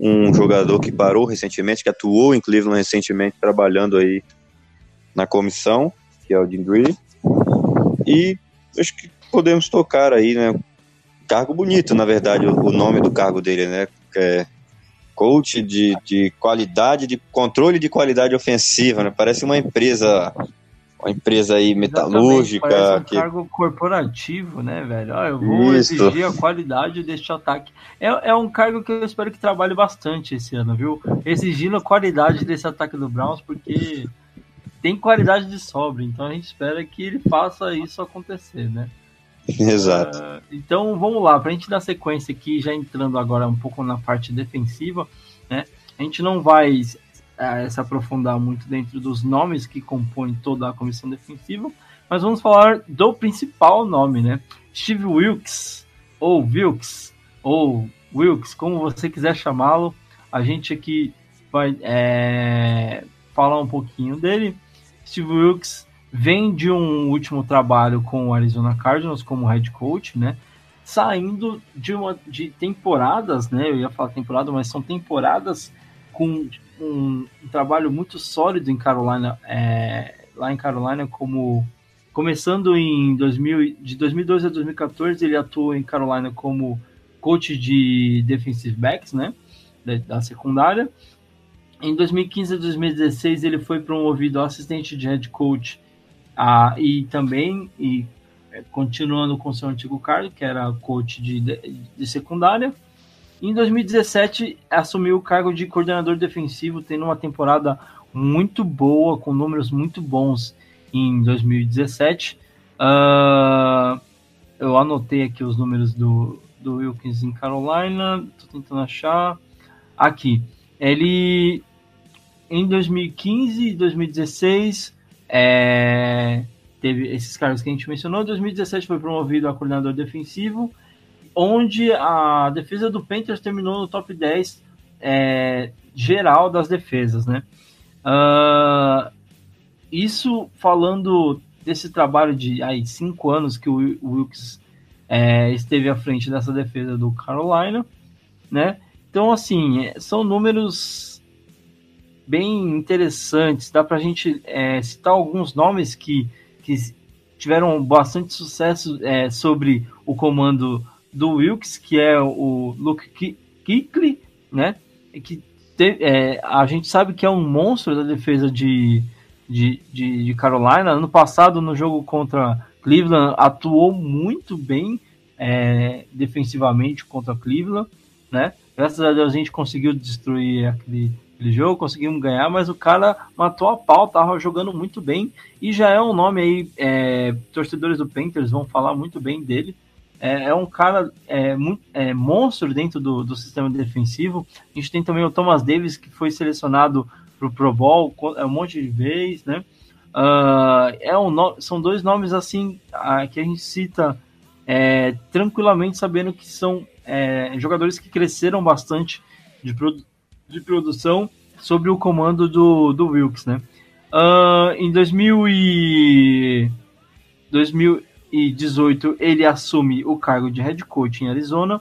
um jogador que parou recentemente, que atuou em Cleveland recentemente, trabalhando aí na comissão, que é o Jim Green. E acho que podemos tocar aí, né? Cargo bonito, na verdade, o, nome do cargo dele, né? É coach de, de qualidade, de controle de qualidade ofensiva, né? Parece uma empresa uma empresa aí metalúrgica. Um que... cargo corporativo, né, velho? Ah, eu vou Isso. exigir a qualidade deste ataque. É, é um cargo que eu espero que trabalhe bastante esse ano, viu? Exigindo a qualidade desse ataque do Browns, porque tem qualidade de sobra, então a gente espera que ele faça isso acontecer, né? Exato. Uh, então vamos lá, para a gente dar sequência aqui, já entrando agora um pouco na parte defensiva, né? A gente não vai é, se aprofundar muito dentro dos nomes que compõem toda a comissão defensiva, mas vamos falar do principal nome, né? Steve Wilkes, ou Wilkes, ou Wilkes, como você quiser chamá-lo. A gente aqui vai é, falar um pouquinho dele. Steve Wilkes vem de um último trabalho com o Arizona Cardinals como head coach, né? Saindo de uma de temporadas, né? Eu ia falar temporada, mas são temporadas com um, um trabalho muito sólido em Carolina, é, lá em Carolina, como começando em 2000, de 2012 a 2014, ele atuou em Carolina como coach de defensive backs, né, da, da secundária. Em 2015 a 2016 ele foi promovido a assistente de head coach ah, e também e é, continuando com seu antigo cargo, que era coach de, de, de secundária. Em 2017, assumiu o cargo de coordenador defensivo, tendo uma temporada muito boa, com números muito bons em 2017. Uh, ah, eu anotei aqui os números do, do Wilkins em Carolina, estou tentando achar. Aqui. Ele, em 2015 e 2016, é, teve esses cargos que a gente mencionou. Em 2017 foi promovido a coordenador defensivo onde a defesa do Panthers terminou no top 10 é, geral das defesas, né? Uh, isso falando desse trabalho de aí, cinco anos que o Wilkes é, esteve à frente dessa defesa do Carolina, né? Então, assim, é, são números bem interessantes. Dá para a gente é, citar alguns nomes que, que tiveram bastante sucesso é, sobre o comando do Wilkes, que é o Luke Kuechly, né? Que te, é, a gente sabe que é um monstro da defesa de, de, de, de, Carolina. Ano passado, no jogo contra Cleveland, atuou muito bem é, defensivamente contra Cleveland, né? Graças a Deus a gente conseguiu destruir aquele, aquele jogo, conseguimos ganhar, mas o cara matou a pau, tava jogando muito bem e já é um nome aí, é, torcedores do Panthers vão falar muito bem dele, é, é um cara é, muito, é, monstro dentro do, do sistema defensivo. A gente tem também o Thomas Davis, que foi selecionado para o Pro Bowl é um monte de vezes, né? Uh, é um, são dois nomes assim que a gente cita é, tranquilamente, sabendo que são é, jogadores que cresceram bastante de, produ de produção sobre o comando do, do Wilkes, né? Uh, em 2000 e 2000 2018 ele assume o cargo de head coach em Arizona.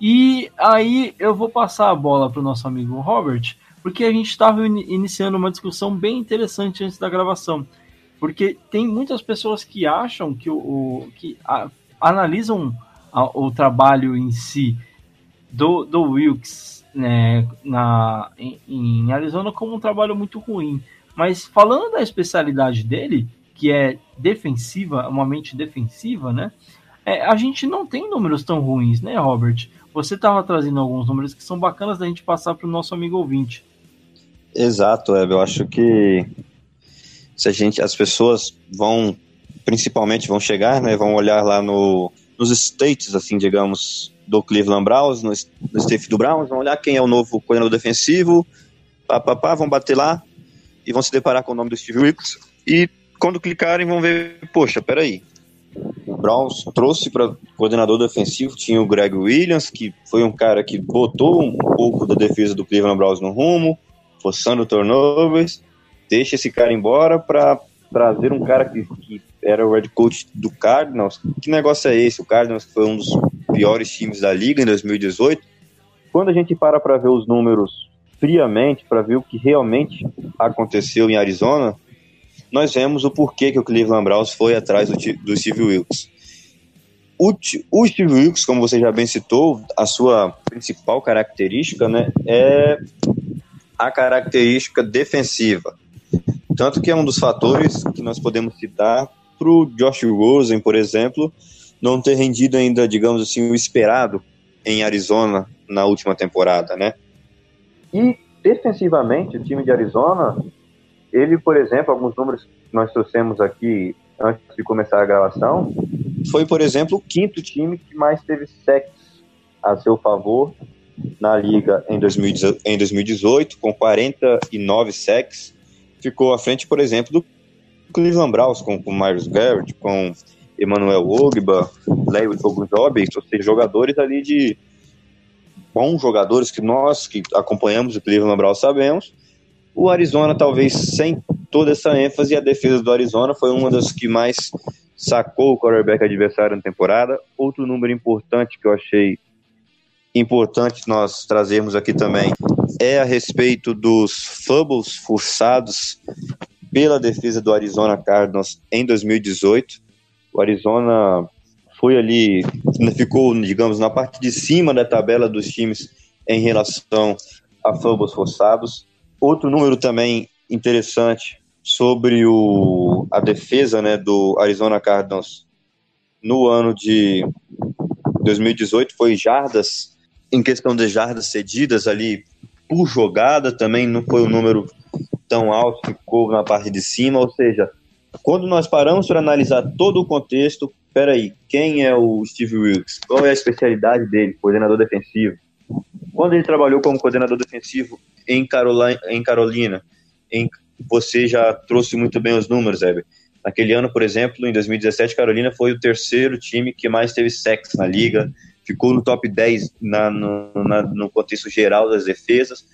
E aí eu vou passar a bola para o nosso amigo Robert, porque a gente estava iniciando uma discussão bem interessante antes da gravação. Porque tem muitas pessoas que acham que o, o que a, analisam a, o trabalho em si do, do Wilkes né, na, em, em Arizona como um trabalho muito ruim. Mas falando da especialidade dele, que é defensiva, uma mente defensiva, né? É, a gente não tem números tão ruins, né, Robert? Você estava trazendo alguns números que são bacanas da gente passar para o nosso amigo ouvinte. Exato, Web. Eu acho que se a gente, as pessoas vão, principalmente vão chegar, né, vão olhar lá no, nos states, assim, digamos, do Cleveland Browns, no, no do Browns, vão olhar quem é o novo coordenador defensivo, pá, pá, pá, vão bater lá e vão se deparar com o nome do Steve Wilkes e quando clicarem vão ver, poxa, peraí. O Browns trouxe para coordenador defensivo, tinha o Greg Williams, que foi um cara que botou um pouco da defesa do Cleveland Browns no rumo, forçando turnovers, deixa esse cara embora para trazer um cara que, que era o head coach do Cardinals. Que negócio é esse? O Cardinals foi um dos piores times da liga em 2018. Quando a gente para para ver os números friamente, para ver o que realmente aconteceu em Arizona, nós vemos o porquê que o Cleveland Browns foi atrás do, do Steve Wilkes. o, o Steve Wilkes, como você já bem citou, a sua principal característica né, é a característica defensiva. Tanto que é um dos fatores que nós podemos citar para o Josh Rosen, por exemplo, não ter rendido ainda, digamos assim, o esperado em Arizona na última temporada, né? E defensivamente, o time de Arizona, ele, por exemplo, alguns números que nós trouxemos aqui antes de começar a gravação, foi, por exemplo, o quinto time que mais teve sacks a seu favor na liga em 2018, com 49 sacks. Ficou à frente, por exemplo, do Cleveland Browns, com, o Myers Garrett, com Emmanuel Ogba, Larry Ogunjobi, ou seja, jogadores ali de bons jogadores que nós que acompanhamos o Cleveland Browns sabemos. O Arizona, talvez sem toda essa ênfase, a defesa do Arizona foi uma das que mais sacou o quarterback adversário na temporada. Outro número importante que eu achei importante nós trazermos aqui também é a respeito dos fumbles forçados pela defesa do Arizona Cardinals em 2018. O Arizona foi ali, ficou, digamos, na parte de cima da tabela dos times em relação a fumbles forçados. Outro número também interessante sobre o, a defesa né, do Arizona Cardinals no ano de 2018 foi jardas, em questão de jardas cedidas ali por jogada, também não foi um número tão alto, ficou na parte de cima, ou seja, quando nós paramos para analisar todo o contexto, peraí, quem é o Steve Wilkes? Qual é a especialidade dele, coordenador defensivo? Quando ele trabalhou como coordenador defensivo em Carolina, em Carolina em, você já trouxe muito bem os números, Heber. Naquele ano, por exemplo, em 2017, Carolina foi o terceiro time que mais teve sacks na liga, ficou no top 10 na, no, na, no contexto geral das defesas.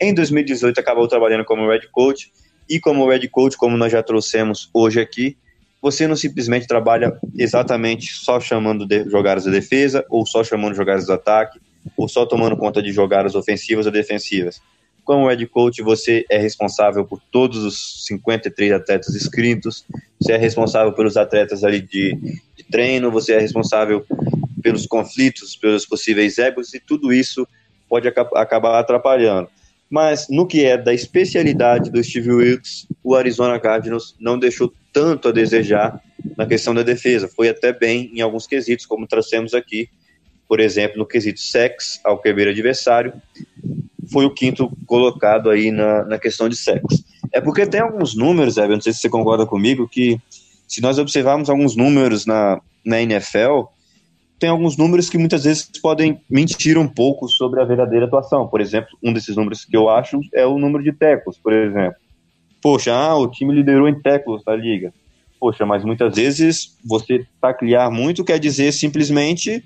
Em 2018, acabou trabalhando como head coach, e como head coach, como nós já trouxemos hoje aqui, você não simplesmente trabalha exatamente só chamando de jogadas de defesa, ou só chamando jogadas de ataque, ou só tomando conta de jogadas ofensivas ou defensivas. Como head coach, você é responsável por todos os 53 atletas inscritos, você é responsável pelos atletas ali de, de treino, você é responsável pelos conflitos, pelos possíveis egos, e tudo isso pode acabar atrapalhando. Mas no que é da especialidade do Steve Wilkes, o Arizona Cardinals não deixou tanto a desejar na questão da defesa. Foi até bem em alguns quesitos, como trouxemos aqui, por exemplo, no quesito sex ao QB adversário, foi o quinto colocado aí na, na questão de sex. É porque tem alguns números, Evan, não sei se você concorda comigo, que se nós observarmos alguns números na, na NFL, tem alguns números que muitas vezes podem mentir um pouco sobre a verdadeira atuação. Por exemplo, um desses números que eu acho é o número de tecos, por exemplo. Poxa, ah, o time liderou em tackles da liga. Poxa, mas muitas vezes você taclear muito quer dizer simplesmente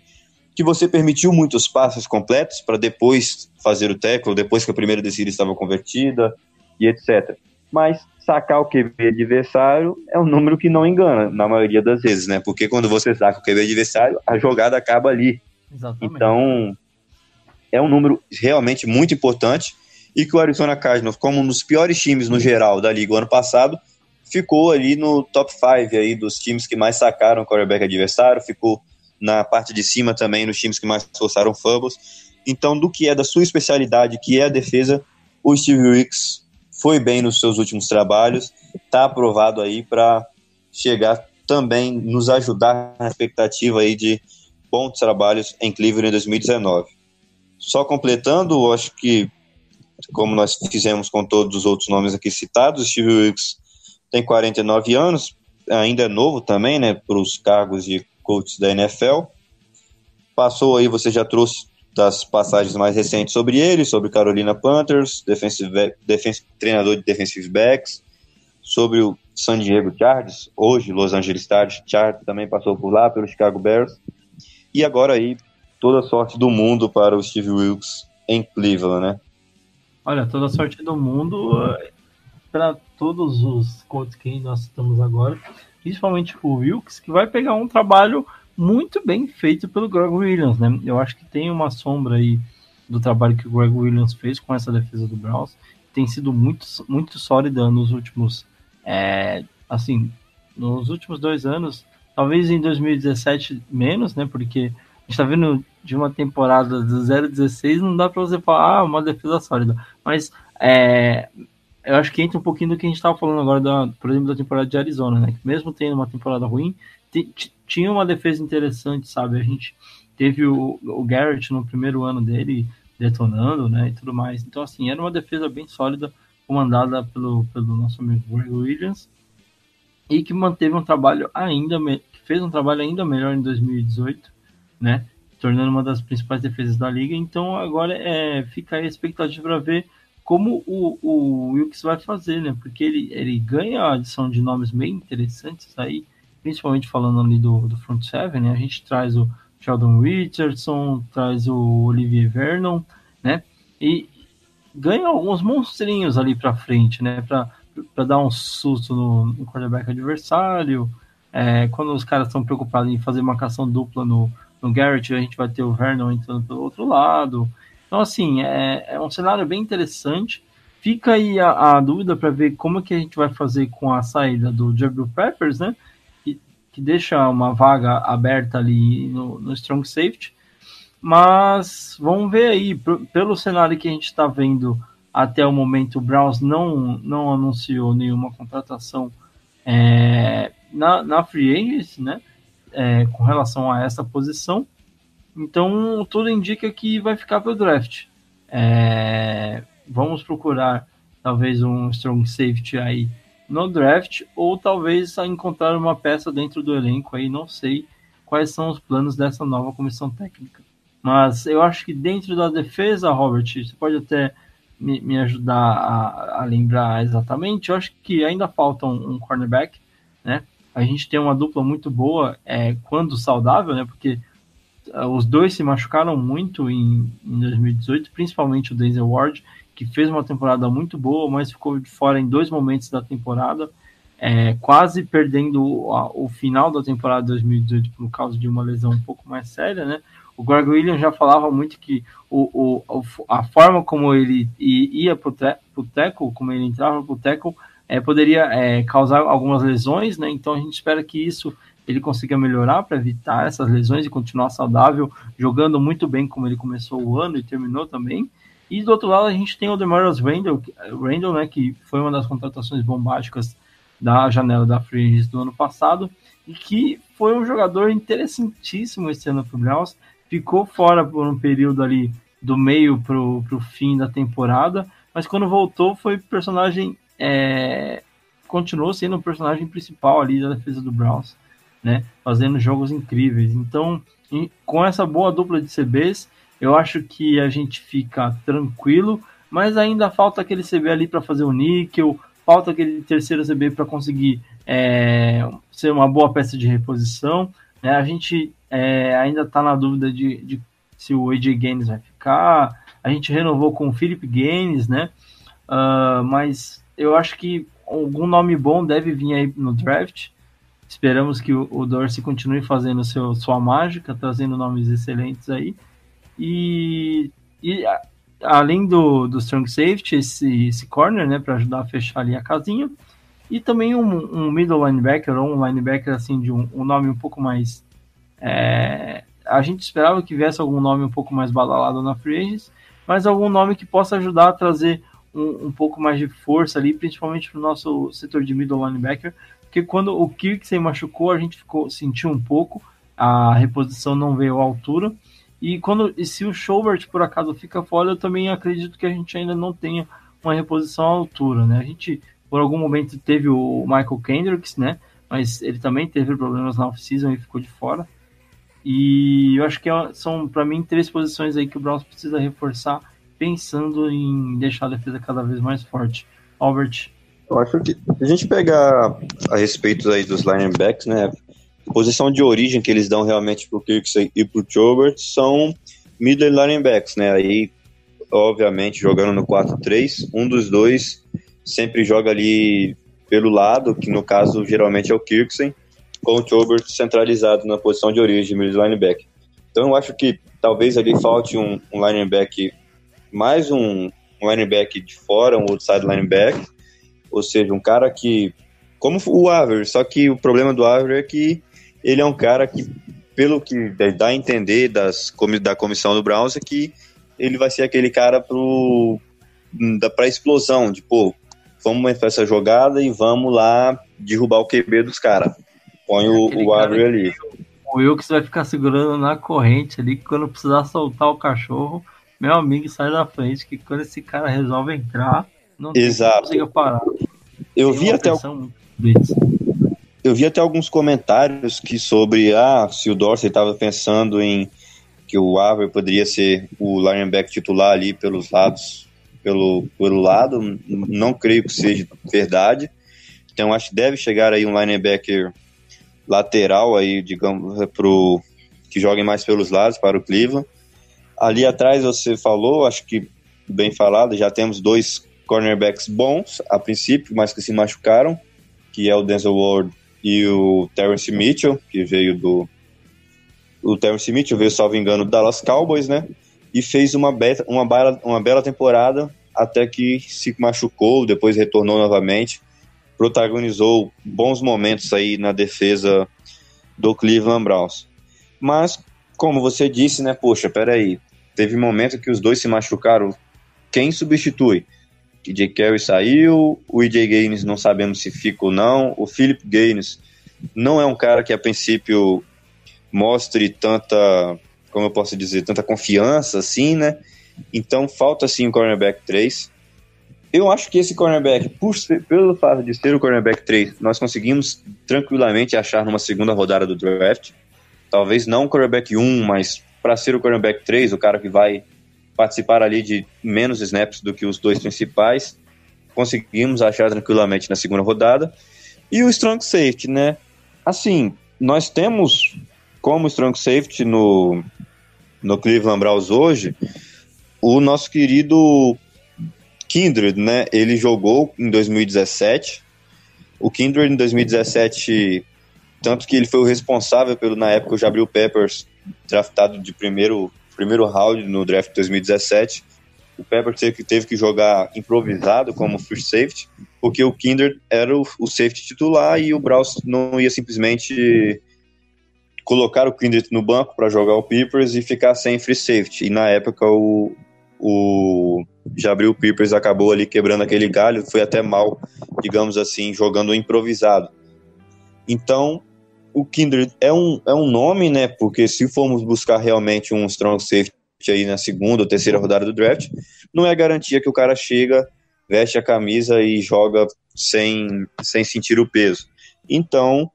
que você permitiu muitos passos completos para depois fazer o tackle, depois que a primeira descida estava convertida e etc. Mas sacar o QB adversário é um número que não engana, na maioria das vezes, né? Porque quando você saca o QB adversário, a jogada acaba ali. Exatamente. Então, é um número realmente muito importante e que o Arizona Cardinals, como um dos piores times no geral da liga o ano passado, ficou ali no top 5 aí dos times que mais sacaram o quarterback adversário, ficou na parte de cima também nos times que mais forçaram fumbles. Então, do que é da sua especialidade, que é a defesa, o Steve Wicks foi bem nos seus últimos trabalhos, está aprovado aí para chegar também nos ajudar na expectativa aí de bons trabalhos em Cleveland em 2019. Só completando, acho que como nós fizemos com todos os outros nomes aqui citados, Steve Wilkes tem 49 anos, ainda é novo também, né, para os cargos de coach da NFL. Passou aí, você já trouxe das passagens mais recentes sobre ele, sobre Carolina Panthers, defensive, defensive, treinador de defensive backs, sobre o San Diego Chargers, hoje Los Angeles Chargers, também passou por lá, pelo Chicago Bears, e agora aí toda sorte do mundo para o Steve Wilkes em Cleveland, né? Olha, toda sorte do mundo eh, para todos os coaches que nós estamos agora, principalmente o Wilkes, que vai pegar um trabalho muito bem feito pelo Greg Williams, né? Eu acho que tem uma sombra aí do trabalho que o Greg Williams fez com essa defesa do Browns, tem sido muito, muito sólida nos últimos, é, assim, nos últimos dois anos, Talvez em 2017 menos, né? Porque a gente tá vendo de uma temporada do 0-16, não dá para você falar, ah, uma defesa sólida. Mas é, eu acho que entra um pouquinho do que a gente estava falando agora, da, por exemplo, da temporada de Arizona, né? Que mesmo tendo uma temporada ruim, tinha uma defesa interessante, sabe? A gente teve o, o Garrett no primeiro ano dele detonando, né? E tudo mais. Então, assim, era uma defesa bem sólida, comandada pelo, pelo nosso amigo Greg Williams, e que manteve um trabalho ainda, que fez um trabalho ainda melhor em 2018, né? Tornando uma das principais defesas da liga. Então, agora é, fica aí a expectativa para ver como o, o Wilkes vai fazer, né? Porque ele, ele ganha a adição de nomes bem interessantes aí, principalmente falando ali do, do front seven, né? A gente traz o Sheldon Richardson, traz o Olivier Vernon, né? E ganha alguns monstrinhos ali para frente, né? Para dar um susto no, no quarterback adversário. É, quando os caras estão preocupados em fazer marcação dupla no, no Garrett, a gente vai ter o Vernon entrando pelo outro lado. Então, assim, é, é um cenário bem interessante. Fica aí a, a dúvida para ver como que a gente vai fazer com a saída do Jabril Peppers, né? Que, que deixa uma vaga aberta ali no, no Strong Safety. Mas vamos ver aí, pelo cenário que a gente está vendo até o momento, o Browns não, não anunciou nenhuma contratação é, na, na Free Agency, né? É, com relação a essa posição. Então, tudo indica que vai ficar para o draft. É, vamos procurar talvez um strong safety aí no draft ou talvez encontrar uma peça dentro do elenco aí, não sei quais são os planos dessa nova comissão técnica. Mas eu acho que dentro da defesa, Robert, você pode até me, me ajudar a, a, lembrar exatamente. Eu acho que ainda falta um, um, cornerback, né? A gente tem uma dupla muito boa é, quando saudável, né? Porque os dois se machucaram muito em, em 2018, principalmente o Denzel Ward, que fez uma temporada muito boa, mas ficou de fora em dois momentos da temporada, é, quase perdendo a, o, final da temporada de 2018 por causa de uma lesão um pouco mais séria, né? O Greg Williams já falava muito que o, o, a forma como ele ia para o teco, como ele entrava para o teco, é, poderia é, causar algumas lesões, né? Então a gente espera que isso ele consiga melhorar para evitar essas lesões e continuar saudável, jogando muito bem como ele começou o ano e terminou também. E do outro lado a gente tem o Demarius Randall, Randall né, que foi uma das contratações bombásticas da janela da Free do ano passado e que foi um jogador interessantíssimo esse ano para o Browns. Ficou fora por um período ali do meio para o fim da temporada, mas quando voltou foi personagem é, continuou sendo o personagem principal ali da defesa do Browns né? Fazendo jogos incríveis. Então, com essa boa dupla de CBs, eu acho que a gente fica tranquilo, mas ainda falta aquele CB ali para fazer o níquel, falta aquele terceiro CB para conseguir é, ser uma boa peça de reposição. Né? A gente é, ainda está na dúvida de, de, se o AJ Gaines vai ficar. A gente renovou com o Philip Gaines, né? Uh, mas eu acho que algum nome bom deve vir aí no draft. Esperamos que o, o Dorsey continue fazendo seu, sua mágica, trazendo nomes excelentes aí. E, e a, além do, do strong safety, esse, esse corner, né, para ajudar a fechar ali a casinha. E também um, um middle linebacker, ou um linebacker assim de um, um nome um pouco mais. É, a gente esperava que viesse algum nome um pouco mais badalado na free agents, mas algum nome que possa ajudar a trazer um, um pouco mais de força ali, principalmente para o nosso setor de middle linebacker, porque quando o Kirksey machucou, a gente ficou sentiu um pouco, a reposição não veio à altura. E quando e se o Schobert por acaso fica fora, eu também acredito que a gente ainda não tenha uma reposição à altura, né? A gente por algum momento teve o Michael Kendricks, né? Mas ele também teve problemas na off-season e ficou de fora. E eu acho que é são, para mim, três posições aí que o Browns precisa reforçar, pensando em deixar a defesa cada vez mais forte. Albert, eu acho que a gente pegar a respeito aí dos linebacks, né? Posição de origem que eles dão realmente pro Kirksey e pro Chobert são middle linebacks, né? Aí, obviamente, jogando no 4-3, um dos dois sempre joga ali pelo lado, que no caso geralmente é o Kirksey, com o Chobert centralizado na posição de origem, middle linebacker. Então eu acho que talvez ali falte um, um linebacker, mais um, um linebacker de fora, um outside linebacker, ou seja, um cara que. Como o Aver, só que o problema do Aver é que ele é um cara que, pelo que dá a entender das, da comissão do Browns, é que ele vai ser aquele cara para explosão, de pô, vamos para essa jogada e vamos lá derrubar o QB dos caras. Põe o, o Avery ali. O Wilkes vai ficar segurando na corrente ali, quando precisar soltar o cachorro, meu amigo sai da frente, que quando esse cara resolve entrar, não Exato. parar. Eu vi até eu vi até alguns comentários que sobre ah, se o Dorsey estava pensando em que o Avery poderia ser o linebacker titular ali pelos lados, pelo, pelo lado, não creio que seja verdade. Então acho que deve chegar aí um linebacker lateral aí, digamos, pro que jogue mais pelos lados para o Cleveland. Ali atrás você falou, acho que bem falado, já temos dois cornerbacks bons a princípio, mas que se machucaram, que é o Denzel Ward e o Terrence Mitchell, que veio do o Terrence Mitchell veio, salvo engano, do Dallas Cowboys, né? E fez uma, beta, uma, bela, uma bela temporada até que se machucou, depois retornou novamente protagonizou bons momentos aí na defesa do Cleveland Browns. Mas, como você disse, né, poxa, peraí, teve momento que os dois se machucaram. Quem substitui? DJ Carey saiu, o EJ Gaines não sabemos se fica ou não, o Philip Gaines não é um cara que a princípio mostre tanta, como eu posso dizer, tanta confiança assim, né? Então falta sim o cornerback 3. Eu acho que esse cornerback, por ser, pelo fato de ser o cornerback 3, nós conseguimos tranquilamente achar numa segunda rodada do draft. Talvez não o cornerback 1, mas para ser o cornerback 3, o cara que vai participar ali de menos snaps do que os dois principais, conseguimos achar tranquilamente na segunda rodada. E o strong safety, né? Assim, nós temos como strong safety no, no Cleveland Browns hoje o nosso querido Kindred, né? Ele jogou em 2017. O Kindred em 2017, tanto que ele foi o responsável pelo na época o Jabril Peppers draftado de primeiro primeiro round no draft de 2017. O Peppers teve que, teve que jogar improvisado como free safety, porque o Kindred era o, o safety titular e o Browns não ia simplesmente colocar o Kindred no banco para jogar o Peppers e ficar sem free safety. E na época o, o Jabril Peepers acabou ali quebrando aquele galho, foi até mal, digamos assim, jogando improvisado. Então, o Kindred é um, é um nome, né? Porque se formos buscar realmente um strong safety aí na segunda ou terceira rodada do draft, não é garantia que o cara chega, veste a camisa e joga sem, sem sentir o peso. Então,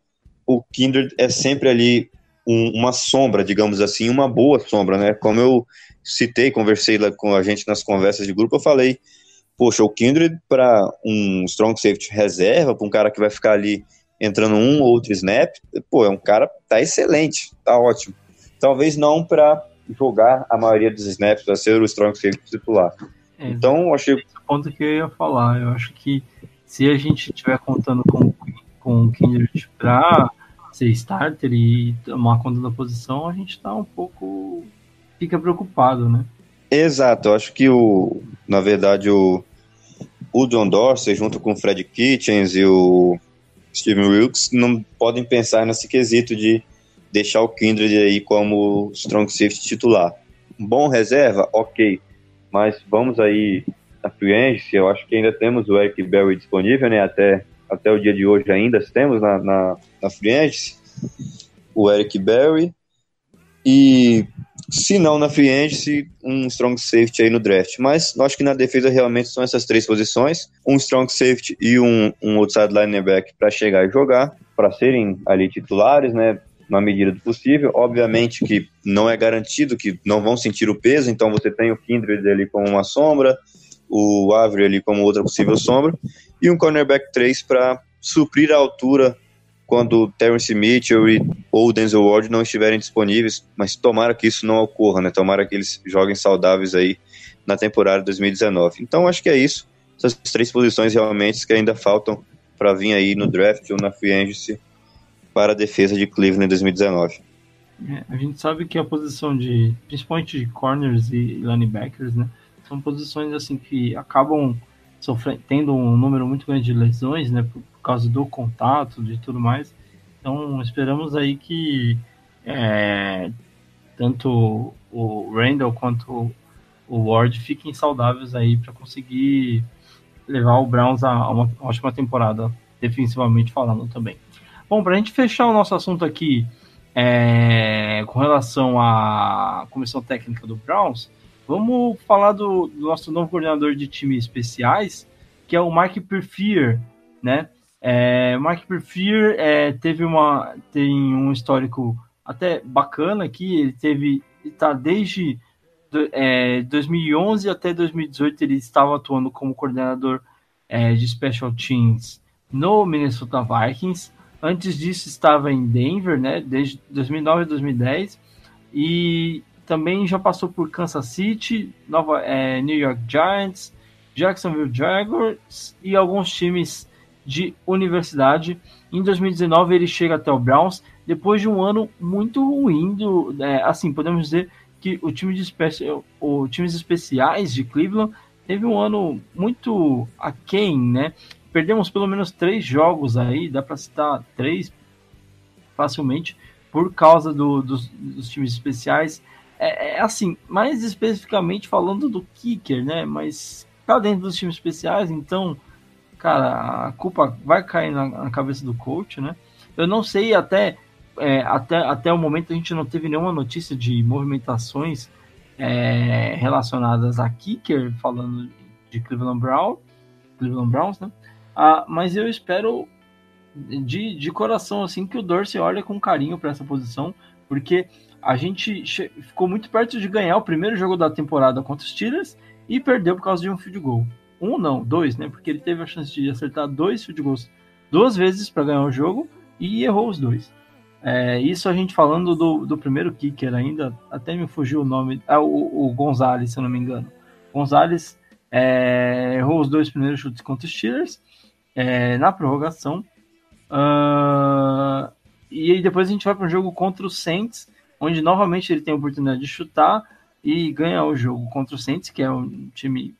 o Kindred é sempre ali um, uma sombra, digamos assim, uma boa sombra, né? Como eu citei, conversei lá com a gente nas conversas de grupo, eu falei, poxa, o Kindred para um strong safety reserva, para um cara que vai ficar ali entrando um ou outro snap, pô, é um cara tá excelente, tá ótimo. Talvez não para jogar a maioria dos snaps, para ser o strong safety titular. É, então, achei. Esse é o ponto que eu ia falar. Eu acho que se a gente estiver contando com, com o Kindred para ser starter e tomar conta da posição, a gente tá um pouco fica preocupado, né? Exato, eu acho que o, na verdade, o, o John Dorsey, junto com o Fred Kitchens e o Steven Wilkes, não podem pensar nesse quesito de deixar o Kindred aí como strong safety titular. Bom reserva, ok, mas vamos aí na free eu acho que ainda temos o Eric Berry disponível, né, até, até o dia de hoje ainda temos na, na, na o Eric Berry, e se não na free agency, um strong safety aí no draft. Mas acho que na defesa realmente são essas três posições: um strong safety e um, um outside linebacker para chegar e jogar, para serem ali titulares, né? Na medida do possível. Obviamente que não é garantido que não vão sentir o peso, então você tem o Kindred ali como uma sombra, o Avery ali como outra possível sombra, e um cornerback 3 para suprir a altura quando Terence Mitchell e, ou Denzel Ward não estiverem disponíveis, mas tomara que isso não ocorra, né? Tomara que eles joguem saudáveis aí na temporada 2019. Então acho que é isso. Essas três posições realmente que ainda faltam para vir aí no draft ou na free agency para a defesa de Cleveland em 2019. É, a gente sabe que a posição de, principalmente de corners e linebackers, né, são posições assim que acabam sofrendo, tendo um número muito grande de lesões, né, por causa do contato, de tudo mais. Então esperamos aí que é, tanto o Randall quanto o Ward fiquem saudáveis aí para conseguir levar o Browns a uma ótima temporada, defensivamente falando também. Bom, para a gente fechar o nosso assunto aqui é, com relação à comissão técnica do Browns, vamos falar do, do nosso novo coordenador de times especiais, que é o Mark Perfier, né? É, Mark Perfier é, teve uma tem um histórico até bacana aqui, ele teve está desde é, 2011 até 2018 ele estava atuando como coordenador é, de special teams no Minnesota Vikings. Antes disso estava em Denver, né, desde 2009 a 2010 e também já passou por Kansas City, Nova, é, New York Giants, Jacksonville Jaguars e alguns times de universidade. Em 2019 ele chega até o Browns depois de um ano muito ruim do, é, assim podemos dizer que o time de especial, o times especiais de Cleveland teve um ano muito aquém, né? Perdemos pelo menos três jogos aí, dá para citar três facilmente por causa do, dos, dos, times especiais. É, é, assim, mais especificamente falando do kicker, né? Mas tá dentro dos times especiais, então, cara, a culpa vai cair na, na cabeça do coach, né? Eu não sei até é, até, até o momento a gente não teve nenhuma notícia de movimentações é, relacionadas a kicker, falando de Cleveland, Brown, Cleveland Browns, né? Ah, mas eu espero de, de coração assim que o Dorsey olhe com carinho para essa posição, porque a gente ficou muito perto de ganhar o primeiro jogo da temporada contra os Steelers e perdeu por causa de um field goal. Um não, dois, né? Porque ele teve a chance de acertar dois field goals duas vezes para ganhar o jogo e errou os dois. É, isso a gente falando do, do primeiro kicker ainda, até me fugiu o nome, ah, o, o Gonzalez, se eu não me engano. Gonzalez é, errou os dois primeiros chutes contra os Steelers é, na prorrogação. Uh, e depois a gente vai para um jogo contra o Saints, onde novamente ele tem a oportunidade de chutar e ganhar o jogo contra o Saints, que é um time,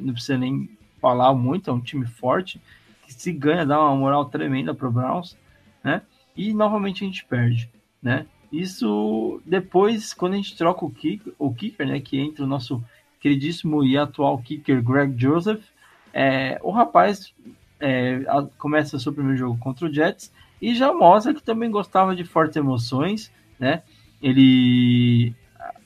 não precisa nem falar muito, é um time forte, que se ganha dá uma moral tremenda para o Browns, né? e novamente a gente perde, né? Isso depois, quando a gente troca o, kick, o kicker, né, que entra o nosso queridíssimo e atual kicker Greg Joseph, é, o rapaz é, começa seu primeiro jogo contra o Jets e já mostra que também gostava de fortes emoções, né? Ele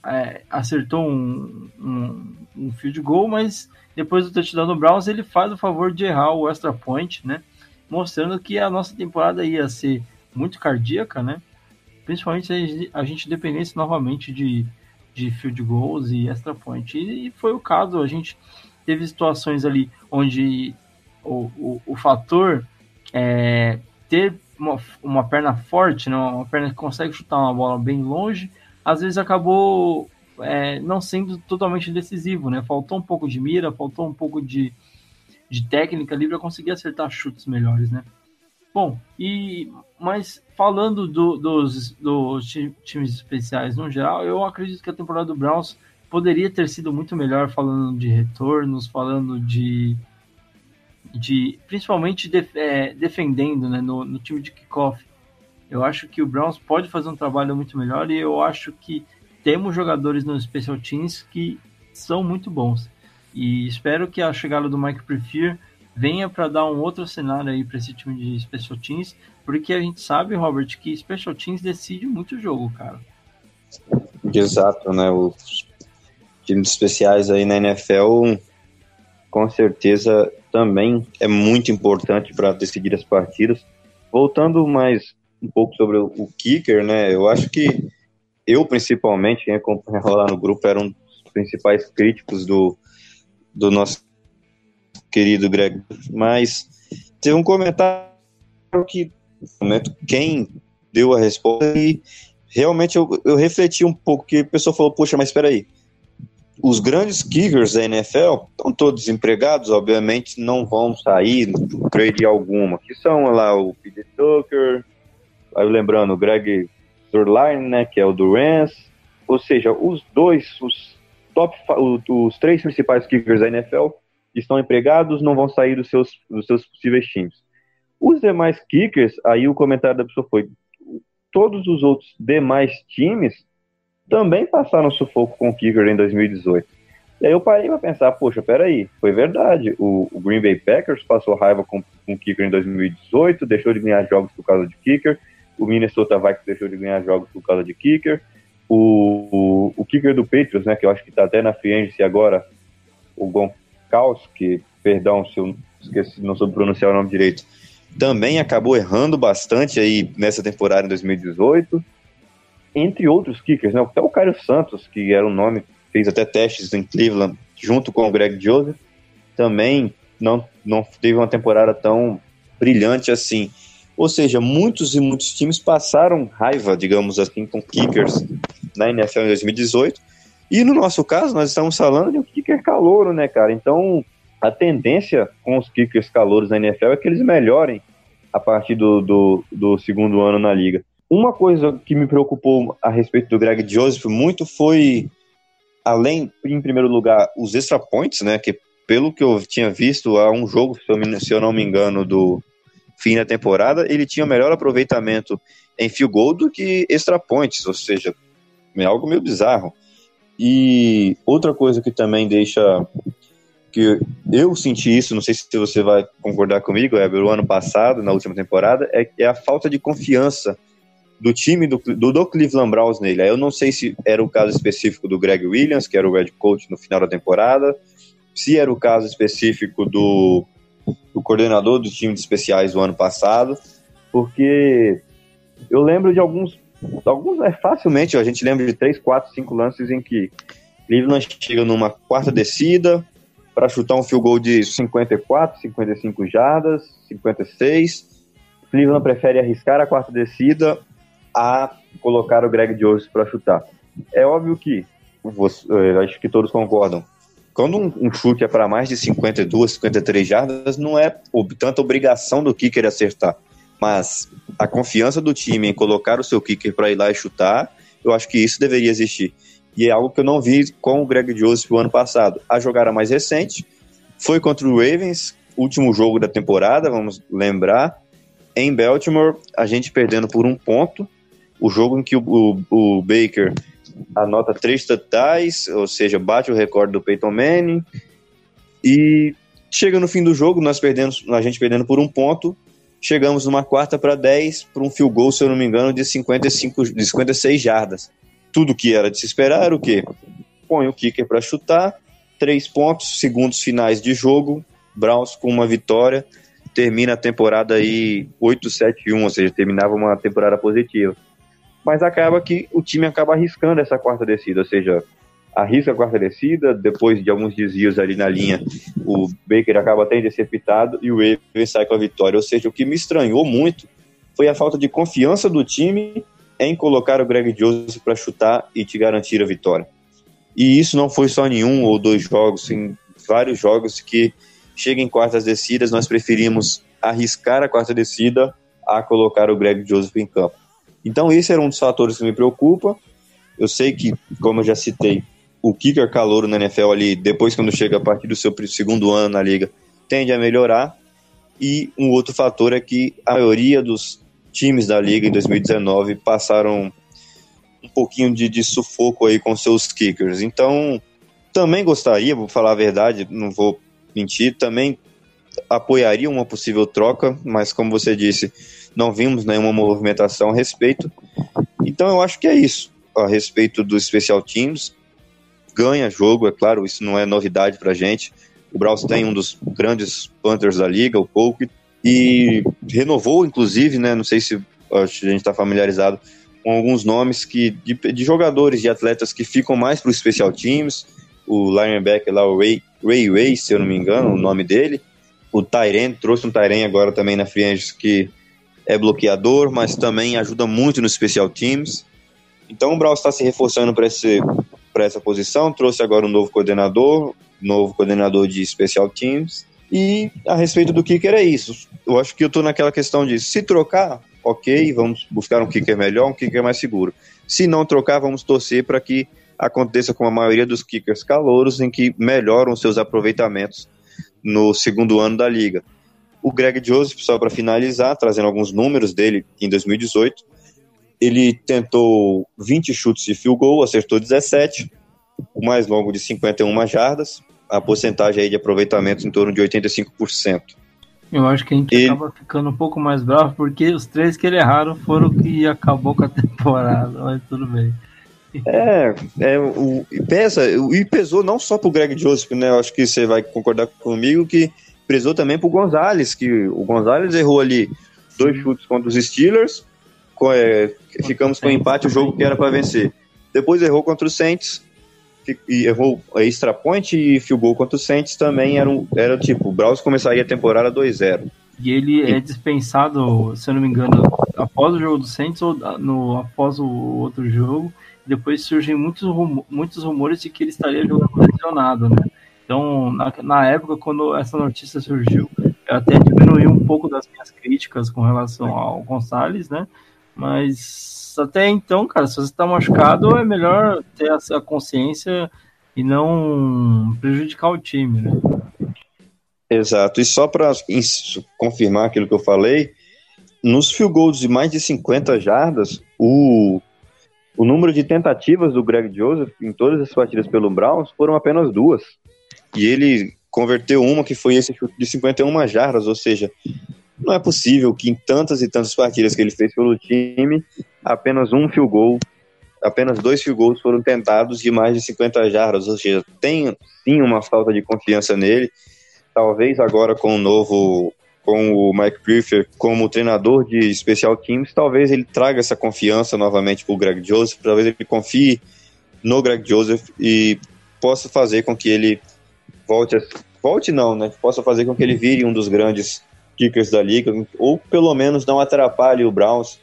é, acertou um, um, um, field goal, mas depois do touchdown do Browns ele faz o favor de errar o extra point, né? Mostrando que a nossa temporada ia ser muito cardíaca, né? Principalmente a gente dependesse novamente de, de field goals e extra point. E, foi o caso, a gente teve situações ali onde o, o, o fator é, ter uma, uma perna forte, né? uma perna que consegue chutar uma bola bem longe, às vezes acabou é, não sendo totalmente decisivo, né? Faltou um pouco de mira, faltou um pouco de, de técnica ali para conseguir acertar chutes melhores, né? Bom, e mas falando do, dos, dos times especiais no geral, eu acredito que a temporada do Browns poderia ter sido muito melhor falando de retornos, falando de, de principalmente de, é, defendendo né, no, no time de kickoff. Eu acho que o Browns pode fazer um trabalho muito melhor e eu acho que temos jogadores no Special Teams que são muito bons. E espero que a chegada do Mike Prefier venha para dar um outro cenário aí para esse time de Special Teams, porque a gente sabe, Robert, que Special Teams decide muito o jogo, cara. Exato, né? Os times especiais aí na NFL, com certeza, também é muito importante para decidir as partidas. Voltando mais um pouco sobre o, o kicker, né? Eu acho que eu, principalmente, quem acompanhava lá no grupo, era um dos principais críticos do, do nosso querido Greg, mas teve um comentário que momento quem deu a resposta e realmente eu, eu refleti um pouco que a pessoa falou, poxa, mas espera aí, os grandes kickers da NFL estão todos empregados, obviamente não vão sair do trade alguma, que são lá o P.D. Tucker, aí lembrando o Greg Zerline, né, que é o do Rams, ou seja, os dois, os top, os três principais kickers da NFL estão empregados, não vão sair dos seus, dos seus possíveis times. Os demais kickers, aí o comentário da pessoa foi: todos os outros demais times também passaram sufoco com o kicker em 2018. E aí eu parei para pensar, poxa, peraí, foi verdade. O, o, Green Bay Packers passou raiva com, com o kicker em 2018, deixou de ganhar jogos por causa de kicker. O Minnesota Vikings deixou de ganhar jogos por causa de kicker. O, o, o kicker do Patriots, né, que eu acho que está até na agency agora, o Gonkowski, perdão se eu esqueci, não soube pronunciar o nome direito, também acabou errando bastante aí nessa temporada em 2018. Entre outros kickers, né? Até o Caio Santos, que era um nome, fez até testes em Cleveland junto com o Greg Joseph, também não, não teve uma temporada tão brilhante assim. Ou seja, muitos e muitos times passaram raiva, digamos assim, com kickers na NFL em 2018. E no nosso caso, nós estamos falando de um kicker calouro, né, cara? Então, a tendência com os kickers calouros na NFL é que eles melhorem a partir do, do, do, segundo ano na liga. Uma coisa que me preocupou a respeito do Greg Joseph muito foi, além, em primeiro lugar, os extra points, né? Que pelo que eu tinha visto, há um jogo, se eu, não me engano, do fim da temporada, ele tinha melhor aproveitamento em field goal do que extra points, ou seja, é algo meio bizarro. E outra coisa que também deixa que eu senti isso, não sei se você vai concordar comigo, Eber, o ano passado, na última temporada, é, é a falta de confiança do time do, do, do, Cleveland Browns nele. Eu não sei se era o caso específico do Greg Williams, que era o head coach no final da temporada, se era o caso específico do, do coordenador do time de especiais do ano passado, porque eu lembro de alguns, alguns é facilmente, a gente lembra de três, quatro, cinco lances em que Cleveland chega numa quarta descida, para chutar um field goal de 54, 55 jardas, 56. Cleveland prefere arriscar a quarta descida a colocar o Greg Jones para chutar. É óbvio que, eh, acho que todos concordam, quando um, um chute é para mais de 52, 53 jardas, não é tanta obrigação do kicker acertar. Mas a confiança do time em colocar o seu kicker para ir lá e chutar, eu acho que isso deveria existir e é algo que eu não vi com o Greg Joseph o ano passado. A jogada mais recente foi contra o Ravens, último jogo da temporada, vamos lembrar, em Baltimore, a gente perdendo por um ponto, o jogo em que o, o, o Baker anota três totais, ou seja, bate o recorde do Peyton Manning, e chega no fim do jogo, nós perdemos, a gente perdendo por um ponto, chegamos numa quarta para 10 para um field goal, se eu não me engano, de 55, de 56 jardas tudo que era de se esperar era o quê? Põe o kicker para chutar, três pontos, segundos finais de jogo, Browns com uma vitória, termina a temporada aí 8-7-1, ou seja, terminava uma temporada positiva. Mas acaba que o time acaba arriscando essa quarta descida, ou seja, arrisca a quarta descida, depois de alguns desvios ali na linha, o Baker acaba até interceptado e o Ravens sai com a vitória. Ou seja, o que me estranhou muito foi a falta de confiança do time em colocar o Greg Joseph para chutar e te garantir a vitória. E isso não foi só nenhum ou dois jogos, em vários jogos que chega em quartas descidas, nós preferimos arriscar a quarta descida a colocar o Greg Joseph em campo. Então esse era um dos fatores que me preocupa. Eu sei que, como eu já citei, o kicker calouro na NFL ali, depois quando chega a partir do seu segundo ano na liga, tende a melhorar. E um outro fator é que a maioria dos times da liga em 2019 passaram um pouquinho de, de sufoco aí com seus kickers. Então, também gostaria, vou falar a verdade, não vou mentir, também apoiaria uma possível troca, mas como você disse, não vimos nenhuma movimentação a respeito. Então eu acho que é isso a respeito dos special teams. Ganha jogo, é claro, isso não é novidade pra gente. O Browns tem um dos grandes Panthers da liga, o Polk, e renovou, inclusive, né? Não sei se a gente está familiarizado com alguns nomes que de, de, jogadores, de atletas que ficam mais para os special teams. O linebacker lá, o Ray, Ray Ray, se eu não me engano, o nome dele. O Tyren, trouxe um Tyren agora também na Free que é bloqueador, mas também ajuda muito nos special teams. Então o Browns está se reforçando para essa posição, trouxe agora um novo coordenador, novo coordenador de special teams. E a respeito do kicker é isso. Eu acho que eu tô naquela questão de se trocar, ok, vamos buscar um kicker melhor, um kicker mais seguro. Se não trocar, vamos torcer para que aconteça com a maioria dos kickers calouros, em que melhoram seus aproveitamentos no segundo ano da liga. O Greg Joseph, só para finalizar, trazendo alguns números dele em 2018, ele tentou 20 chutes de field goal, acertou 17, o mais longo de 51 jardas, a porcentagem aí de aproveitamento em torno de 85%. Eu acho que a gente ele... acaba ficando um pouco mais bravo, porque os três que ele erraram foram que acabou com a temporada, mas tudo bem. É, é o, pesa, e pesou não só pro Greg Joseph, né? Eu acho que você vai concordar comigo que pesou também pro Gonzalez, que o Gonzalez errou ali dois chutes contra os Steelers, com, é, ficamos com empate o jogo que era para vencer. Depois errou contra os Saints, e errou extra point e field goal contra o Saints também era, um, era tipo, o Browns começaria a temporada 2-0. E ele é dispensado, se eu não me engano, após o jogo do Saints ou no, após o outro jogo. Depois surgem muitos, muitos rumores de que ele estaria jogando lesionado, né? Então, na, na época, quando essa notícia surgiu, eu até diminui um pouco das minhas críticas com relação ao Gonçalves, né? Mas até então, cara, se você está machucado, é melhor ter essa consciência e não prejudicar o time, né? Exato. E só para confirmar aquilo que eu falei, nos field goals de mais de 50 jardas, o, o número de tentativas do Greg Joseph em todas as partidas pelo Browns foram apenas duas. E ele converteu uma que foi esse chute de 51 jardas, ou seja, não é possível que em tantas e tantas partidas que ele fez pelo time, apenas um field goal, apenas dois field goals foram tentados de mais de 50 jardas, ou seja, tem sim uma falta de confiança nele. Talvez agora com o novo com o Mike Prefer como treinador de special teams, talvez ele traga essa confiança novamente para o Greg Joseph, talvez ele confie no Greg Joseph e possa fazer com que ele volte, a, volte não, né? Possa fazer com que ele vire um dos grandes kickers da liga, ou pelo menos não atrapalhe o Browns,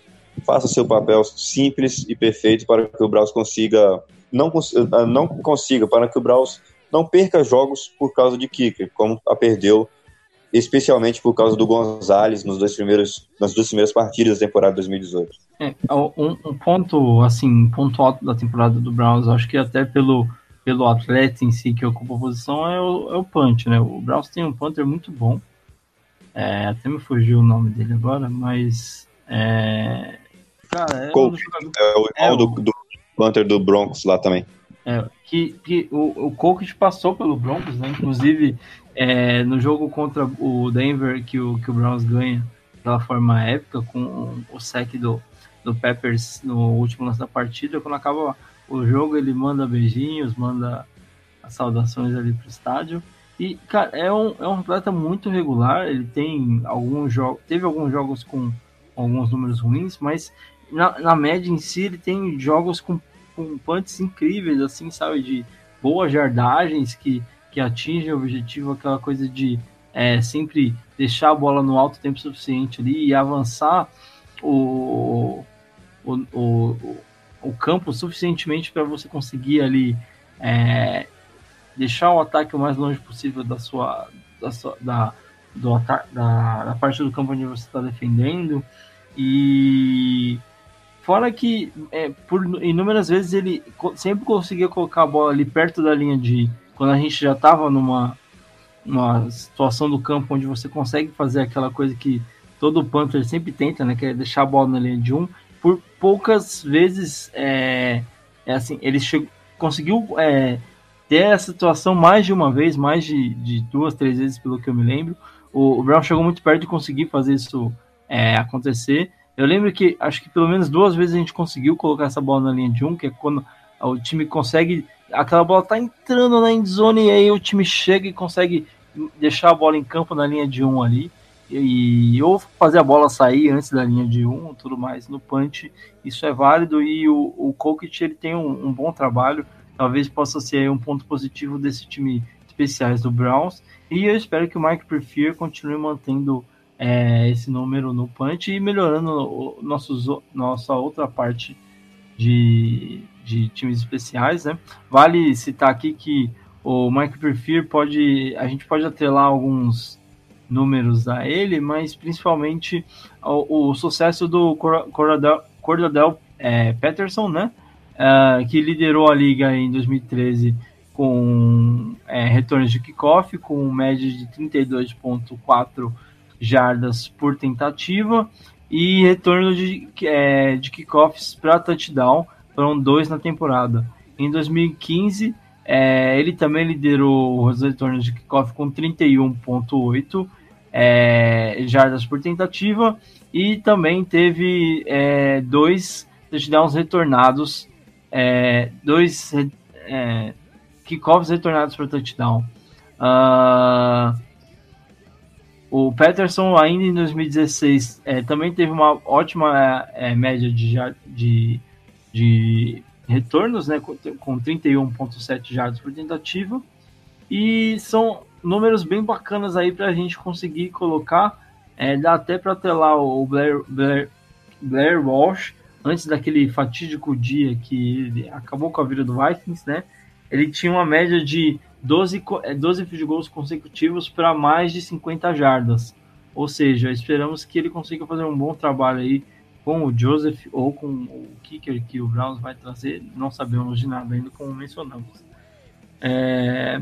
faça seu papel simples e perfeito para que o Browns consiga não, ah, não consiga, para que o Browns não perca jogos por causa de kicker, como a perdeu, especialmente por causa do Gonzalez nos dois primeiros, nas duas primeiras partidas da temporada 2018. É, um, um, ponto, assim, ponto alto da temporada do Browns, acho que até pelo, pelo atleta em si que ocupa a posição é o, é o punch, né? O Browns tem um punter muito bom, é, até me fugiu o nome dele agora, mas. É, cara, é, um é o irmão é, do, do Panther do Broncos lá também. É, que, que o, o Colquitt passou pelo Broncos, né? Inclusive, é, no jogo contra o Denver, que o, que o Browns ganha pela forma épica, com o sec do, do Peppers no último lance da partida, quando acaba o jogo, ele manda beijinhos, manda saudações ali pro estádio. E, cara, é um, é um atleta muito regular. Ele tem alguns jogos. Teve alguns jogos com alguns números ruins, mas na, na média em si ele tem jogos com, com punts incríveis, assim, sabe? De boas jardagens que, que atingem o objetivo, aquela coisa de é, sempre deixar a bola no alto tempo suficiente ali e avançar o, o, o, o campo suficientemente para você conseguir ali é, deixar o ataque o mais longe possível da sua da, sua, da, do da, da parte do campo onde você está defendendo e fora que é, por inúmeras vezes ele sempre conseguia colocar a bola ali perto da linha de quando a gente já estava numa uma situação do campo onde você consegue fazer aquela coisa que todo Panther sempre tenta, né, que é deixar a bola na linha de um. Por poucas vezes é, é assim, ele chegou, conseguiu é, ter essa situação mais de uma vez, mais de, de duas, três vezes, pelo que eu me lembro. O, o Brown chegou muito perto de conseguir fazer isso é, acontecer. Eu lembro que acho que pelo menos duas vezes a gente conseguiu colocar essa bola na linha de um, que é quando o time consegue. Aquela bola tá entrando na endzone e aí o time chega e consegue deixar a bola em campo na linha de um ali. E, ou fazer a bola sair antes da linha de um, tudo mais no punch, isso é válido e o, o Kokit ele tem um, um bom trabalho talvez possa ser um ponto positivo desse time especiais do Browns. E eu espero que o Mike Prefier continue mantendo é, esse número no punch e melhorando o, nossos, nossa outra parte de, de times especiais. Né? Vale citar aqui que o Mike Prefier pode. A gente pode atrelar alguns números a ele, mas principalmente o, o sucesso do Cordadel é, Peterson, né? uh, que liderou a liga em 2013 com é, retornos de kickoff, com média de 32,4 jardas por tentativa e retorno de, é, de kickoffs para touchdown, foram dois na temporada. Em 2015, é, ele também liderou os retornos de kickoff com 31,8 é, jardas por tentativa e também teve é, dois touchdowns retornados, é, dois é, kickoffs retornados para touchdown. Uh, o Peterson, ainda em 2016, é, também teve uma ótima é, média de, de, de retornos, né, com 31,7 jardas por tentativa. E são números bem bacanas aí para a gente conseguir colocar. É, dá até para ter lá o Blair, Blair, Blair Walsh, antes daquele fatídico dia que ele acabou com a vida do Vikings, né? Ele tinha uma média de 12, 12 é, field goals consecutivos para mais de 50 jardas. Ou seja, esperamos que ele consiga fazer um bom trabalho aí com o Joseph ou com o kicker que o Browns vai trazer. Não sabemos de nada ainda, como mencionamos. É...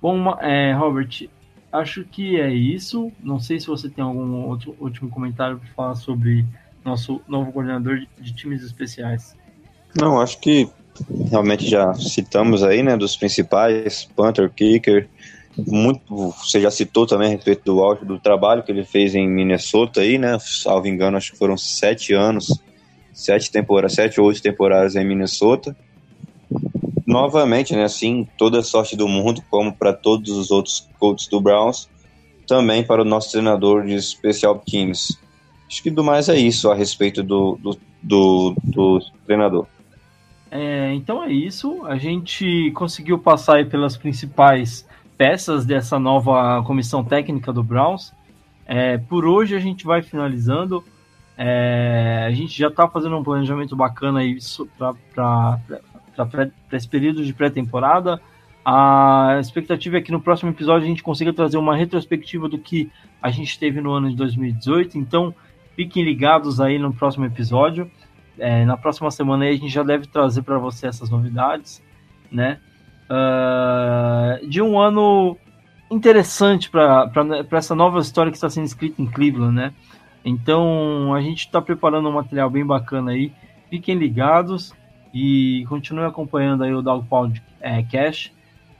Bom, é, Robert, acho que é isso. Não sei se você tem algum outro último comentário para falar sobre nosso novo coordenador de, times especiais. Não, acho que realmente já citamos aí, né, dos principais, Panther, Kicker, muito, você já citou também a respeito do do trabalho que ele fez em Minnesota aí, né, salvo engano, acho que foram sete anos, sete temporadas, sete ou oito temporadas em Minnesota. Novamente, né, assim, toda a sorte do mundo, como para todos os outros coaches do Browns, também para o nosso treinador de Special Teams. Acho que do mais é isso a respeito do, do, do, do treinador. É, então é isso. A gente conseguiu passar pelas principais peças dessa nova comissão técnica do Browns. É, por hoje a gente vai finalizando. É, a gente já está fazendo um planejamento bacana para esse período de pré-temporada. A expectativa é que no próximo episódio a gente consiga trazer uma retrospectiva do que a gente teve no ano de 2018. Então fiquem ligados aí no próximo episódio. É, na próxima semana a gente já deve trazer para você essas novidades, né? Uh, de um ano interessante para essa nova história que está sendo escrita em Cleveland, né? Então a gente está preparando um material bem bacana aí. Fiquem ligados e continuem acompanhando aí o Dog Pound é, Cash,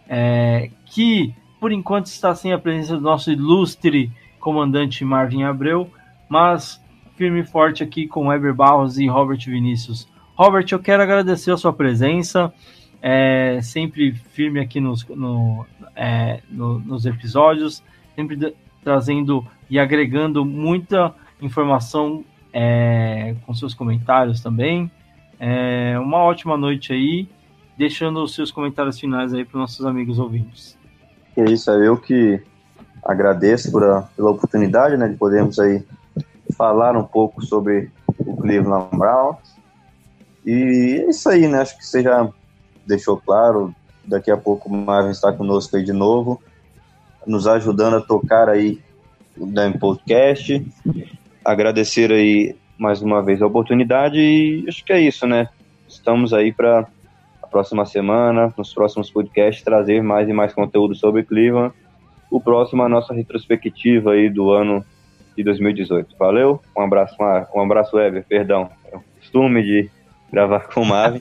é, que por enquanto está sem a presença do nosso ilustre comandante Marvin Abreu, mas firme e forte aqui com Weber Barros e Robert Vinícius. Robert, eu quero agradecer a sua presença, é, sempre firme aqui nos, no, é, no, nos episódios, sempre trazendo e agregando muita informação é, com seus comentários também. É, uma ótima noite aí, deixando os seus comentários finais aí para os nossos amigos ouvintes. É isso, é eu que agradeço a, pela oportunidade né, de podermos aí falar um pouco sobre o Cleveland Browns. E é isso aí, né? Acho que você já deixou claro. Daqui a pouco o Marvin está conosco aí de novo, nos ajudando a tocar aí o Dan Podcast. Agradecer aí mais uma vez a oportunidade e acho que é isso, né? Estamos aí para a próxima semana, nos próximos podcasts, trazer mais e mais conteúdo sobre Cleveland. O próximo, a nossa retrospectiva aí do ano de 2018. Valeu? Um abraço, um abraço, Weber, perdão. É o costume de gravar com o Marvin.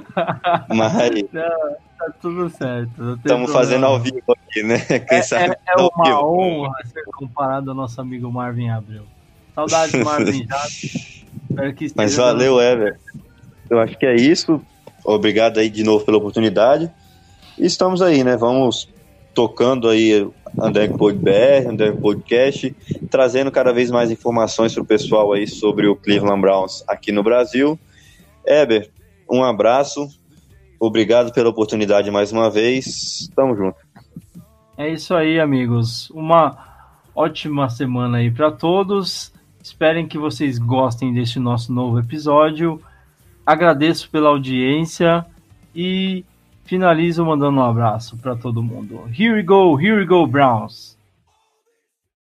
Mas. Não, tá tudo certo. Estamos fazendo ao vivo aqui, né? Quem é, sabe é, é uma honra ser comparado ao nosso amigo Marvin Abreu. Saudades, Marvin, já. Mas valeu, Weber. Eu acho que é isso. Obrigado aí de novo pela oportunidade. E estamos aí, né? Vamos tocando aí André Pod BR, André Podcast, trazendo cada vez mais informações para o pessoal aí sobre o Cleveland Browns aqui no Brasil. Eber, um abraço, obrigado pela oportunidade mais uma vez, tamo junto. É isso aí, amigos. Uma ótima semana aí para todos. Esperem que vocês gostem deste nosso novo episódio. Agradeço pela audiência e finalizo mandando um abraço para todo mundo. Here we go, here we go, Browns!